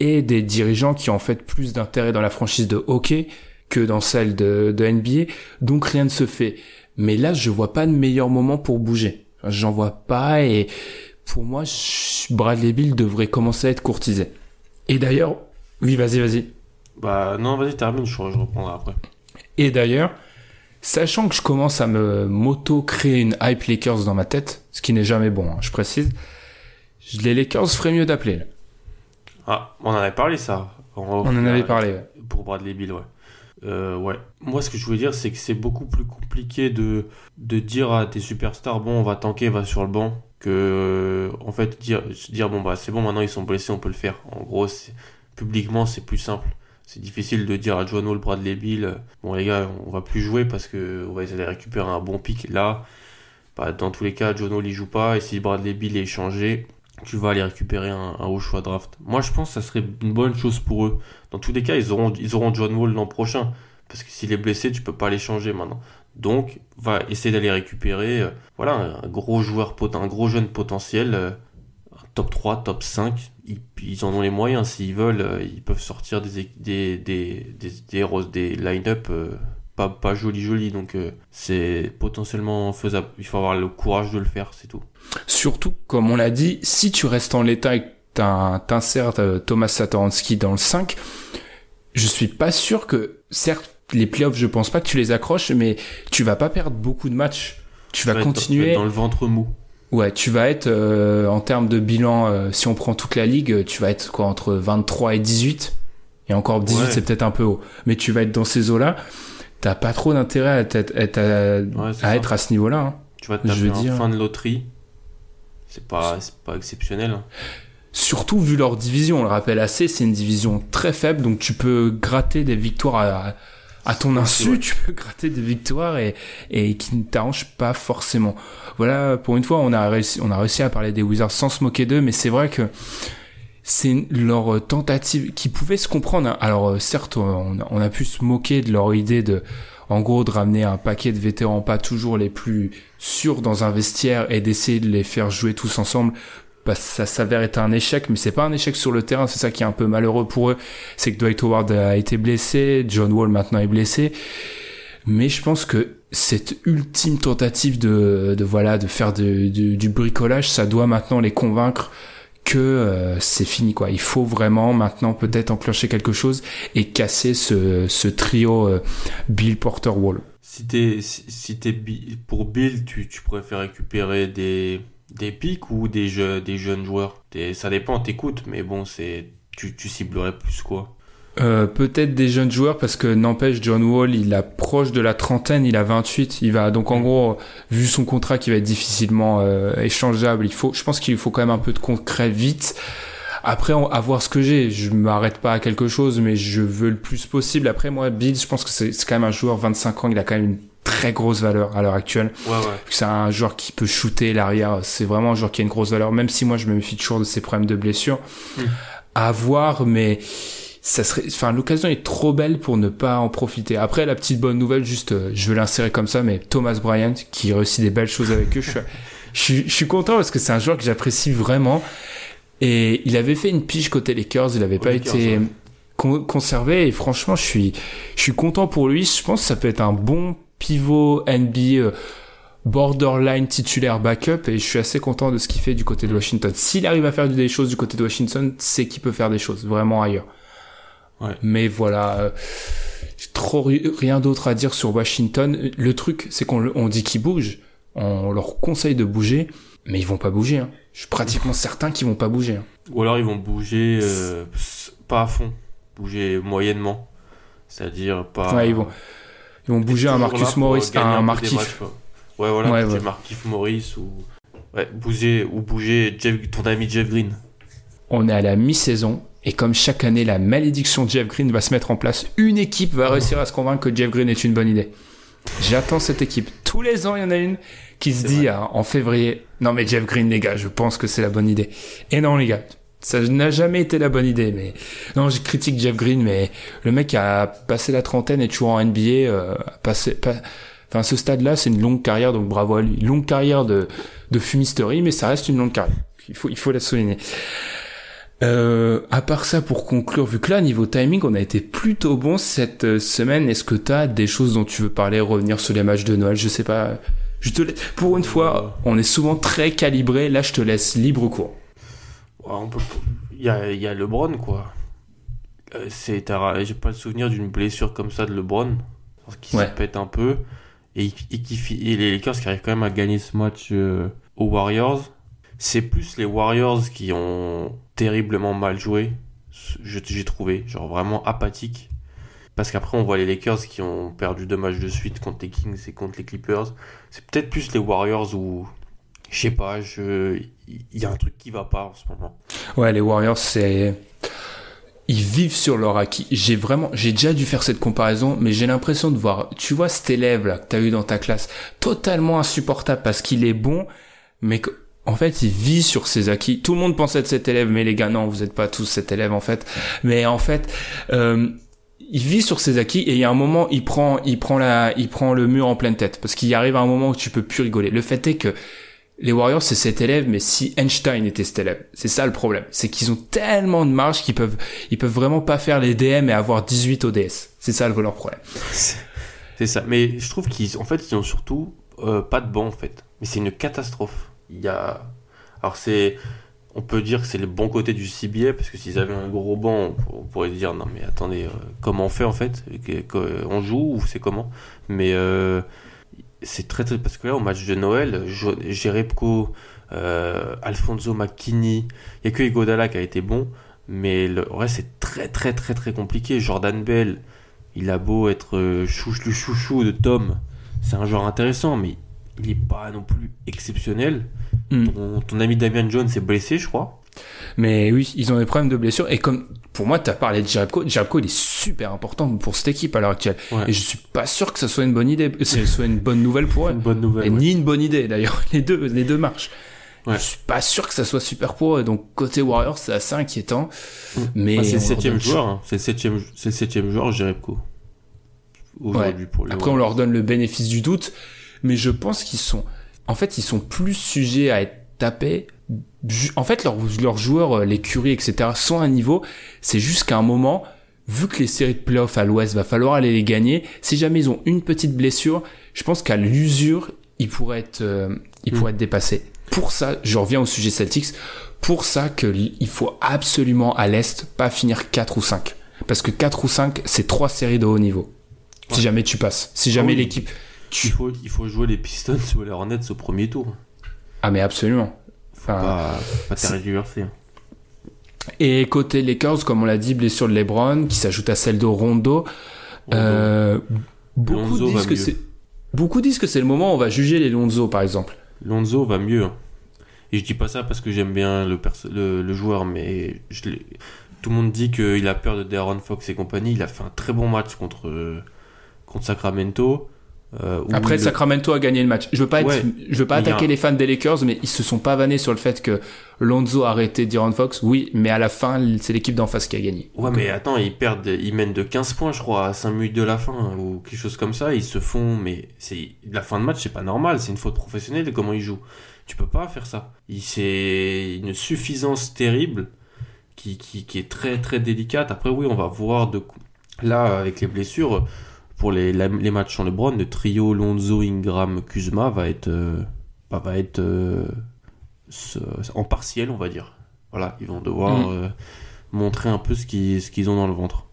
et des dirigeants qui ont en fait plus d'intérêt dans la franchise de hockey que dans celle de, de NBA. Donc rien ne se fait. Mais là, je vois pas de meilleur moment pour bouger. J'en vois pas et pour moi, Bradley Bill devrait commencer à être courtisé. Et d'ailleurs, oui, vas-y, vas-y. Bah non, vas-y, termine, je, je reprendrai après. Et d'ailleurs, sachant que je commence à me moto-créer une hype Lakers dans ma tête, ce qui n'est jamais bon, hein, je précise, les Lakers feraient mieux d'appeler. Ah, on en avait parlé ça. On, en avait parlé, ouais. Pour Bradley Bill, ouais. Euh, ouais. Moi, ce que je voulais dire, c'est que c'est beaucoup plus compliqué de, de dire à tes superstars, bon, on va tanker, va sur le banc, que, euh, en fait, dire, dire bon, bah, c'est bon, maintenant ils sont blessés, on peut le faire. En gros, publiquement, c'est plus simple. C'est difficile de dire à John Wall, Bradley Bill, bon, les gars, on va plus jouer parce que on va récupérer un bon pic. Là, bah, dans tous les cas, John Wall, il joue pas, et si Bradley Bill est changé, tu vas aller récupérer un, haut choix draft. Moi, je pense que ça serait une bonne chose pour eux. Dans tous les cas, ils auront, ils auront John Wall l'an prochain. Parce que s'il est blessé, tu peux pas les changer maintenant. Donc, va essayer d'aller récupérer, euh, voilà, un gros joueur, un gros jeune potentiel, euh, top 3, top 5. Ils, ils en ont les moyens. S'ils veulent, euh, ils peuvent sortir des, des, des, des, des, des line-up pas, pas joli joli. Donc, c'est potentiellement faisable. Il faut avoir le courage de le faire, c'est tout. Surtout, comme on l'a dit, si tu restes en l'état et que t'insères Thomas Satoransky dans le 5, je suis pas sûr que, certes, les playoffs, je pense pas que tu les accroches, mais tu vas pas perdre beaucoup de matchs. Tu vas continuer. Dans le ventre mou. Ouais, tu vas être, euh, en termes de bilan, euh, si on prend toute la ligue, tu vas être quoi, entre 23 et 18. Et encore 18, c'est peut-être un peu haut. Mais tu vas être dans ces eaux-là. T'as pas trop d'intérêt à, être, à, être à ce niveau-là. Hein. Tu vas te taper en fin de loterie. C'est pas, pas exceptionnel. Hein. Surtout vu leur division, on le rappelle assez, c'est une division très faible, donc tu peux gratter des victoires à, à ton insu, tu peux gratter des victoires et, et qui ne t'arrangent pas forcément. Voilà, pour une fois, on a réussi, on a réussi à parler des Wizards sans se moquer d'eux, mais c'est vrai que c'est leur tentative qui pouvait se comprendre. Hein. Alors euh, certes, on a, on a pu se moquer de leur idée de en gros de ramener un paquet de vétérans pas toujours les plus sûrs dans un vestiaire et d'essayer de les faire jouer tous ensemble ça s'avère être un échec, mais c'est pas un échec sur le terrain, c'est ça qui est un peu malheureux pour eux, c'est que Dwight Howard a été blessé, John Wall maintenant est blessé, mais je pense que cette ultime tentative de, voilà de faire du bricolage, ça doit maintenant les convaincre que euh, c'est fini quoi. Il faut vraiment maintenant peut-être enclencher quelque chose et casser ce, trio euh, Bill Porter Wall. Si t'es si, t'es pour Bill, tu, tu préfères récupérer des des pics ou des, jeux, des jeunes joueurs? Ça dépend, t'écoutes, mais bon, c'est tu, tu ciblerais plus quoi? Euh, Peut-être des jeunes joueurs parce que n'empêche John Wall il approche de la trentaine, il a 28, il va donc en gros vu son contrat qui va être difficilement euh, échangeable, il faut, je pense qu'il faut quand même un peu de concret vite. Après, à voir ce que j'ai. Je m'arrête pas à quelque chose, mais je veux le plus possible. Après, moi, Bill, je pense que c'est quand même un joueur 25 ans. Il a quand même une très grosse valeur à l'heure actuelle. Ouais, ouais. C'est un joueur qui peut shooter l'arrière. C'est vraiment un joueur qui a une grosse valeur, même si moi je me méfie toujours de ses problèmes de blessure. Mm. À voir, mais ça serait, enfin, l'occasion est trop belle pour ne pas en profiter. Après, la petite bonne nouvelle, juste, euh, je vais l'insérer comme ça, mais Thomas Bryant, qui réussit des belles choses avec eux, je, je, je suis content parce que c'est un joueur que j'apprécie vraiment. Et il avait fait une pige côté Lakers, il avait pas été conservé et franchement, je suis, je suis content pour lui. Je pense que ça peut être un bon pivot NBA euh, borderline titulaire backup et je suis assez content de ce qu'il fait du côté de Washington. S'il arrive à faire des choses du côté de Washington, c'est qu'il peut faire des choses vraiment ailleurs. Ouais. Mais voilà, euh, trop rien d'autre à dire sur Washington. Le truc, c'est qu'on on dit qu'ils bougent, on leur conseille de bouger, mais ils vont pas bouger. Hein. Je suis pratiquement [laughs] certain qu'ils vont pas bouger. Hein. Ou alors ils vont bouger euh, pas à fond, bouger moyennement, c'est-à-dire pas. Ouais, ils vont ils vont bouger un Marcus Morris, un, un Markif. Ouais, voilà, ouais, bouger ouais. Markif Morris ou ouais, bouger ou bouger Jeff, ton ami Jeff Green. On est à la mi-saison. Et comme chaque année, la malédiction de Jeff Green va se mettre en place, une équipe va réussir à se convaincre que Jeff Green est une bonne idée. J'attends cette équipe. Tous les ans, il y en a une qui se dit ah, en février, non mais Jeff Green, les gars, je pense que c'est la bonne idée. Et non, les gars, ça n'a jamais été la bonne idée. Mais non, je critique Jeff Green, mais le mec a passé la trentaine et toujours en NBA, euh, passé, pas... enfin ce stade-là, c'est une longue carrière, donc bravo à lui. Longue carrière de de fumisterie, mais ça reste une longue carrière. Il faut il faut la souligner. Euh, à part ça, pour conclure, vu que là, niveau timing, on a été plutôt bon cette euh, semaine, est-ce que tu as des choses dont tu veux parler, revenir sur les matchs de Noël? Je sais pas. Je te. Pour une fois, on est souvent très calibré. Là, je te laisse libre cours. On peut... il, y a, il y a LeBron, quoi. Euh, c'est... J'ai pas le souvenir d'une blessure comme ça de LeBron, qui Ouais. se pète un peu. Et, et, qui, et les Lakers qui arrivent quand même à gagner ce match euh, aux Warriors. C'est plus les Warriors qui ont terriblement mal joué, j'ai trouvé, genre vraiment apathique. Parce qu'après, on voit les Lakers qui ont perdu deux matchs de suite contre les Kings et contre les Clippers. C'est peut-être plus les Warriors où, je sais pas, je... il y a un truc qui va pas en ce moment. Ouais, les Warriors, c'est ils vivent sur leur acquis. J'ai vraiment, j'ai déjà dû faire cette comparaison, mais j'ai l'impression de voir, tu vois, cet élève là que t'as eu dans ta classe, totalement insupportable parce qu'il est bon, mais en fait, il vit sur ses acquis. Tout le monde pense être cet élève, mais les gars, non, vous êtes pas tous cet élève en fait. Mais en fait, euh, il vit sur ses acquis et il y a un moment, il prend, il prend la, il prend le mur en pleine tête parce qu'il arrive à un moment où tu peux plus rigoler. Le fait est que les Warriors, c'est cet élève, mais si Einstein était cet élève, c'est ça le problème. C'est qu'ils ont tellement de marge qu'ils peuvent, ils peuvent vraiment pas faire les DM et avoir 18 ODS. C'est ça le leur problème. C'est ça. Mais je trouve qu'ils en fait, ils ont surtout euh, pas de banc en fait. Mais c'est une catastrophe. Il y a. Alors c'est. On peut dire que c'est le bon côté du CBA parce que s'ils avaient un gros banc, on pourrait dire non mais attendez, euh, comment on fait en fait? On joue ou c'est comment? Mais euh, c'est très très parce que là au match de Noël, Jerebko, euh, Alfonso McKinney, il y a que Igodala qui a été bon, mais le reste c'est très très très très compliqué. Jordan Bell, il a beau être euh, chouche le chouchou de Tom, c'est un joueur intéressant, mais il est pas non plus exceptionnel. Mm. Ton, ton ami Damian Jones est blessé, je crois. Mais oui, ils ont des problèmes de blessure. Et comme, pour moi, t'as parlé de Jerebko. Jerebko, il est super important pour cette équipe à l'heure actuelle. Ouais. Et je suis pas sûr que ça soit une bonne idée, que ce soit une bonne nouvelle pour [laughs] eux. Une bonne nouvelle. Et ouais. ni une bonne idée, d'ailleurs. [laughs] Les deux, les deux marchent. Ouais. Je suis pas sûr que ça soit super pour eux. Donc, côté Warriors, c'est assez inquiétant. Mais Bah, c'est le septième joueur, hein. c'est le septième, c'est septième joueur, Jerebko. Aujourd'hui pour les Après, on leur donne le bénéfice du doute, mais je pense qu'ils sont, en fait, ils sont plus sujets à être tapés. En fait, leurs joueurs, euh, les Curry, etc., sont à un niveau. C'est juste qu'à un moment, vu que les séries de playoffs à l'Ouest, va falloir aller les gagner. Si jamais ils ont une petite blessure, je pense qu'à l'usure, ils pourraient être, euh, ils pourraient être dépassés. Pour ça, je reviens au sujet Celtics. Pour ça que il faut absolument à l'Est pas finir 4 ou 5. Parce que 4 ou 5, c'est trois séries de haut niveau. Si jamais tu passes. Si jamais oui. l'équipe, Il faut, il faut jouer les Pistons ou les Hornets au premier tour. Ah mais absolument. Enfin, pas, hein. et côté Lakers, comme on l'a dit, blessure de LeBron qui s'ajoute à celle de Rondo. Euh, beaucoup Lonzo disent que c'est beaucoup disent que c'est le moment où on va juger les Lonzo par exemple. Lonzo va mieux. hein. Et je dis pas ça parce que j'aime bien le, perso- le, le joueur, mais je tout le monde dit qu'il a peur de Darren Fox et compagnie. Il a fait un très bon match contre, contre Sacramento. Euh, Après le- Sacramento a gagné le match. Je veux pas être, Ouais. je veux pas a attaquer les fans des Lakers mais ils se sont pas vannés sur le fait que Lonzo a arrêté D'Aaron Fox. Oui, mais à la fin, c'est l'équipe d'en face qui a gagné. Ouais, mais attends, ils perdent, ils mènent de 15 points, je crois, à 5 minutes de la fin, ou quelque chose comme ça. Ils se font, mais c'est la fin de match, c'est pas normal, c'est une faute professionnelle de comment ils jouent. Tu peux pas faire ça. C'est une suffisance terrible qui, qui, qui est très très délicate. Après, oui, on va voir de là avec les blessures pour les, la- les matchs sur LeBron, le trio Lonzo, Ingram, Kuzma va être euh, bah, va être euh, ce- en partiel, on va dire. Voilà, ils vont devoir Mm. euh, montrer un peu ce qu'ils ce qu'ils ont dans le ventre.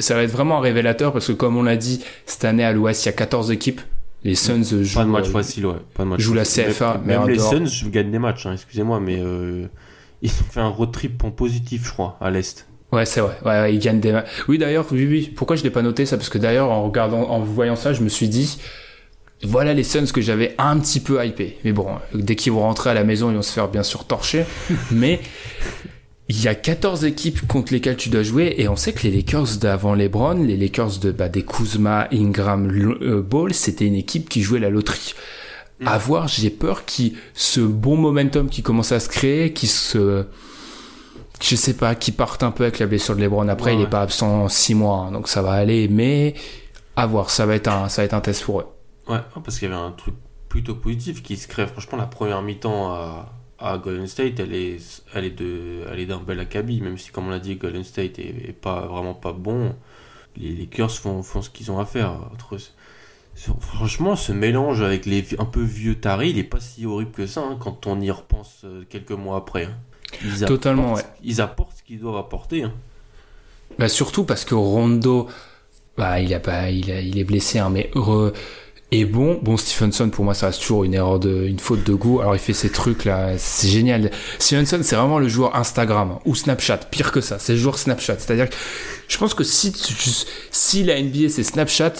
Ça va être vraiment un révélateur parce que comme on l'a dit, cette année à l'Ouest, il y a 14 équipes. Les Suns jouent Pas de match facile, ouais. Pas de match joue la. CFA, Même, les Suns je gagne des matchs, hein, excusez-moi, mais [laughs] ils ont fait un road trip en positif, je crois, à l'Est. Ouais, c'est vrai. Ouais, ouais, ils gagnent des. Oui, d'ailleurs, oui, oui. Pourquoi je l'ai pas noté ça? Parce que d'ailleurs, en regardant, en voyant ça, je me suis dit, voilà les Suns que j'avais un petit peu hypé. Mais bon, dès qu'ils vont rentrer à la maison, ils vont se faire bien sûr torcher. [laughs] Mais il y a 14 équipes contre lesquelles tu dois jouer et on sait que les Lakers d'avant LeBron, les Lakers de bah, des Kuzma, Ingram, euh, Ball, c'était une équipe qui jouait la loterie. Mm. À voir, j'ai peur qui ce bon momentum qui commence à se créer, qui se je sais pas, qui parte un peu avec la blessure de LeBron. Après, Ouais, il est ouais. pas absent six mois, hein, donc ça va aller. Mais à voir, ça va être un, ça va être un test pour eux. Ouais, parce qu'il y avait un truc plutôt positif qui se crée. Franchement, la première mi-temps à, à Golden State, elle est, elle est de, elle est d'un bel acabit, même si, comme on l'a dit, Golden State est, est pas vraiment pas bon. Les font, font ce qu'ils ont à faire. Entre, franchement, ce mélange avec les un peu vieux taris, il est pas si horrible que ça hein, quand on y repense euh, quelques mois après. hein. Ils Totalement, apportent- Ils apportent ce qu'ils doivent apporter. hein. Bah surtout parce que Rondo, bah il a pas, il, a- il est blessé, hein, mais heureux et bon. Bon Stevenson pour moi ça reste toujours une erreur de, une faute de goût. Alors il fait ces trucs là, c'est génial. Stevenson c'est vraiment le joueur Instagram hein, ou Snapchat, pire que ça, c'est le joueur Snapchat. C'est-à-dire que je pense que si si la NBA c'est Snapchat,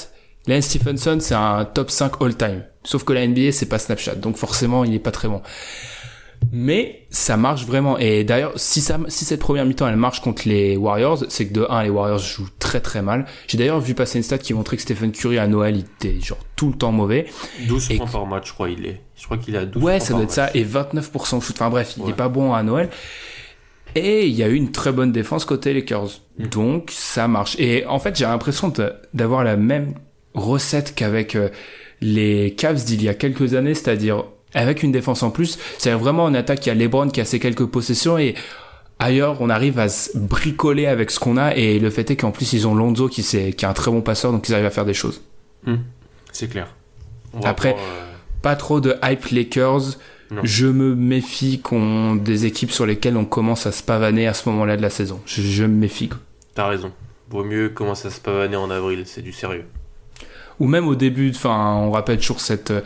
Lance Stephenson c'est un top 5 all time. Sauf que la NBA c'est pas Snapchat, donc forcément il est pas très bon. Mais ça marche vraiment. Et d'ailleurs, si, ça, si cette première mi-temps elle marche contre les Warriors, c'est que de 1, les Warriors jouent très très mal. J'ai d'ailleurs vu passer une stat qui montrait que Stephen Curry à Noël, il était genre tout le temps mauvais. 12 Et- points par match, je crois, il est. Je crois qu'il a 12 Ouais, ça doit être ça. Et 29% de shoot. Enfin bref, il Ouais. est pas bon à Noël. Et il y a eu une très bonne défense côté Lakers. Mm. Donc ça marche. Et en fait, j'ai l'impression d'avoir la même recette qu'avec euh, les Cavs d'il y a quelques années, c'est-à-dire avec une défense en plus. C'est vraiment une attaque qui a LeBron qui a ses quelques possessions et ailleurs on arrive à se bricoler avec ce qu'on a et le fait est qu'en plus ils ont Lonzo qui, est un très bon passeur donc ils arrivent à faire des choses. C'est clair. On Après- euh, Pas trop de hype Lakers. Non. Je me méfie qu'on des équipes sur lesquelles on commence à se pavaner à ce moment-là de la saison. Je, je me méfie. T'as raison. Vaut mieux commencer à se pavaner en avril, c'est du sérieux. Ou même au début, enfin, on rappelle toujours cette euh,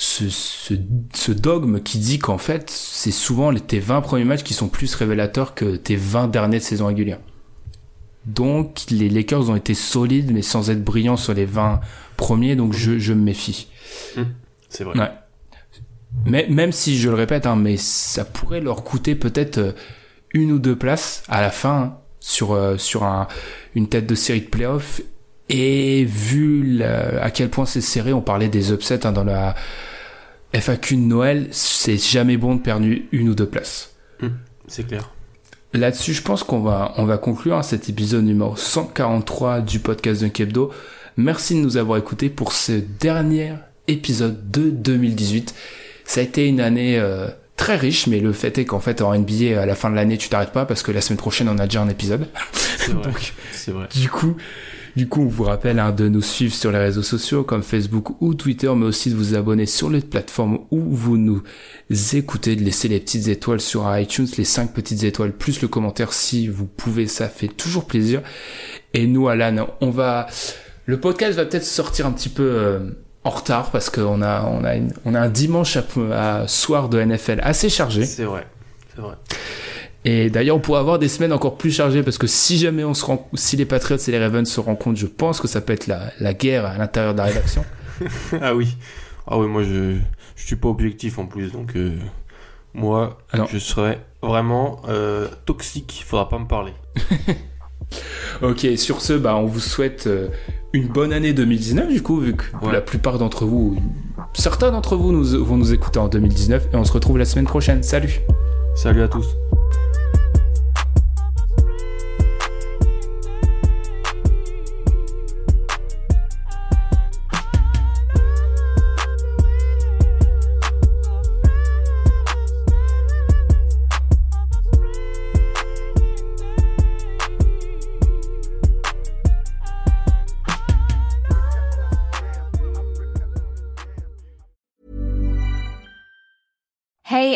ce, ce, ce dogme qui dit qu'en fait, c'est souvent les- tes 20 premiers matchs qui sont plus révélateurs que tes 20 derniers de saison régulière. Donc, les Lakers ont été solides, mais sans être brillants sur les 20 premiers, donc je, je me méfie. C'est vrai. Ouais. Mais même si je le répète, hein, mais ça pourrait leur coûter peut-être euh, une ou deux places à la fin hein, sur euh, sur un, une tête de série de playoff. Et vu la- à quel point c'est serré, on parlait des upsets hein, dans la FAQ de Noël, c'est jamais bon de perdre une ou deux places. C'est clair. Là-dessus, je pense qu'on va, on va conclure hein, cet épisode numéro 143 du podcast d'un Kebdo. Merci de nous avoir écoutés pour ce dernier épisode de 2018. Ça a été une année euh, très riche, mais le fait est qu'en fait, en NBA, à la fin de l'année, tu t'arrêtes pas parce que la semaine prochaine, on a déjà un épisode. C'est vrai. [laughs] Donc, C'est vrai. du coup, du coup, on vous rappelle hein, de nous suivre sur les réseaux sociaux comme Facebook ou Twitter, mais aussi de vous abonner sur les plateformes où vous nous écoutez, de laisser les petites étoiles sur iTunes, les 5 petites étoiles plus le commentaire si vous pouvez, ça fait toujours plaisir. Et nous, Alan, on va, le podcast va peut-être sortir un petit peu euh, en retard parce qu'on a, on a, a un dimanche à soir de NFL assez chargé. C'est vrai. C'est vrai. Et d'ailleurs, on pourrait avoir des semaines encore plus chargées parce que si jamais on se rend, si les Patriots et les Ravens se rencontrent, je pense que ça peut être la, la guerre à l'intérieur de la rédaction. [laughs] ah oui. Ah oui, moi je je suis pas objectif en plus, donc euh, moi je serais vraiment euh, toxique. Faudra pas me parler. [laughs] ok, sur ce, bah, on vous souhaite euh, une bonne année 2019 du coup, vu que Ouais. la plupart d'entre vous, certains d'entre vous nous, vont nous écouter en 2019 et on se retrouve la semaine prochaine. Salut Salut à tous.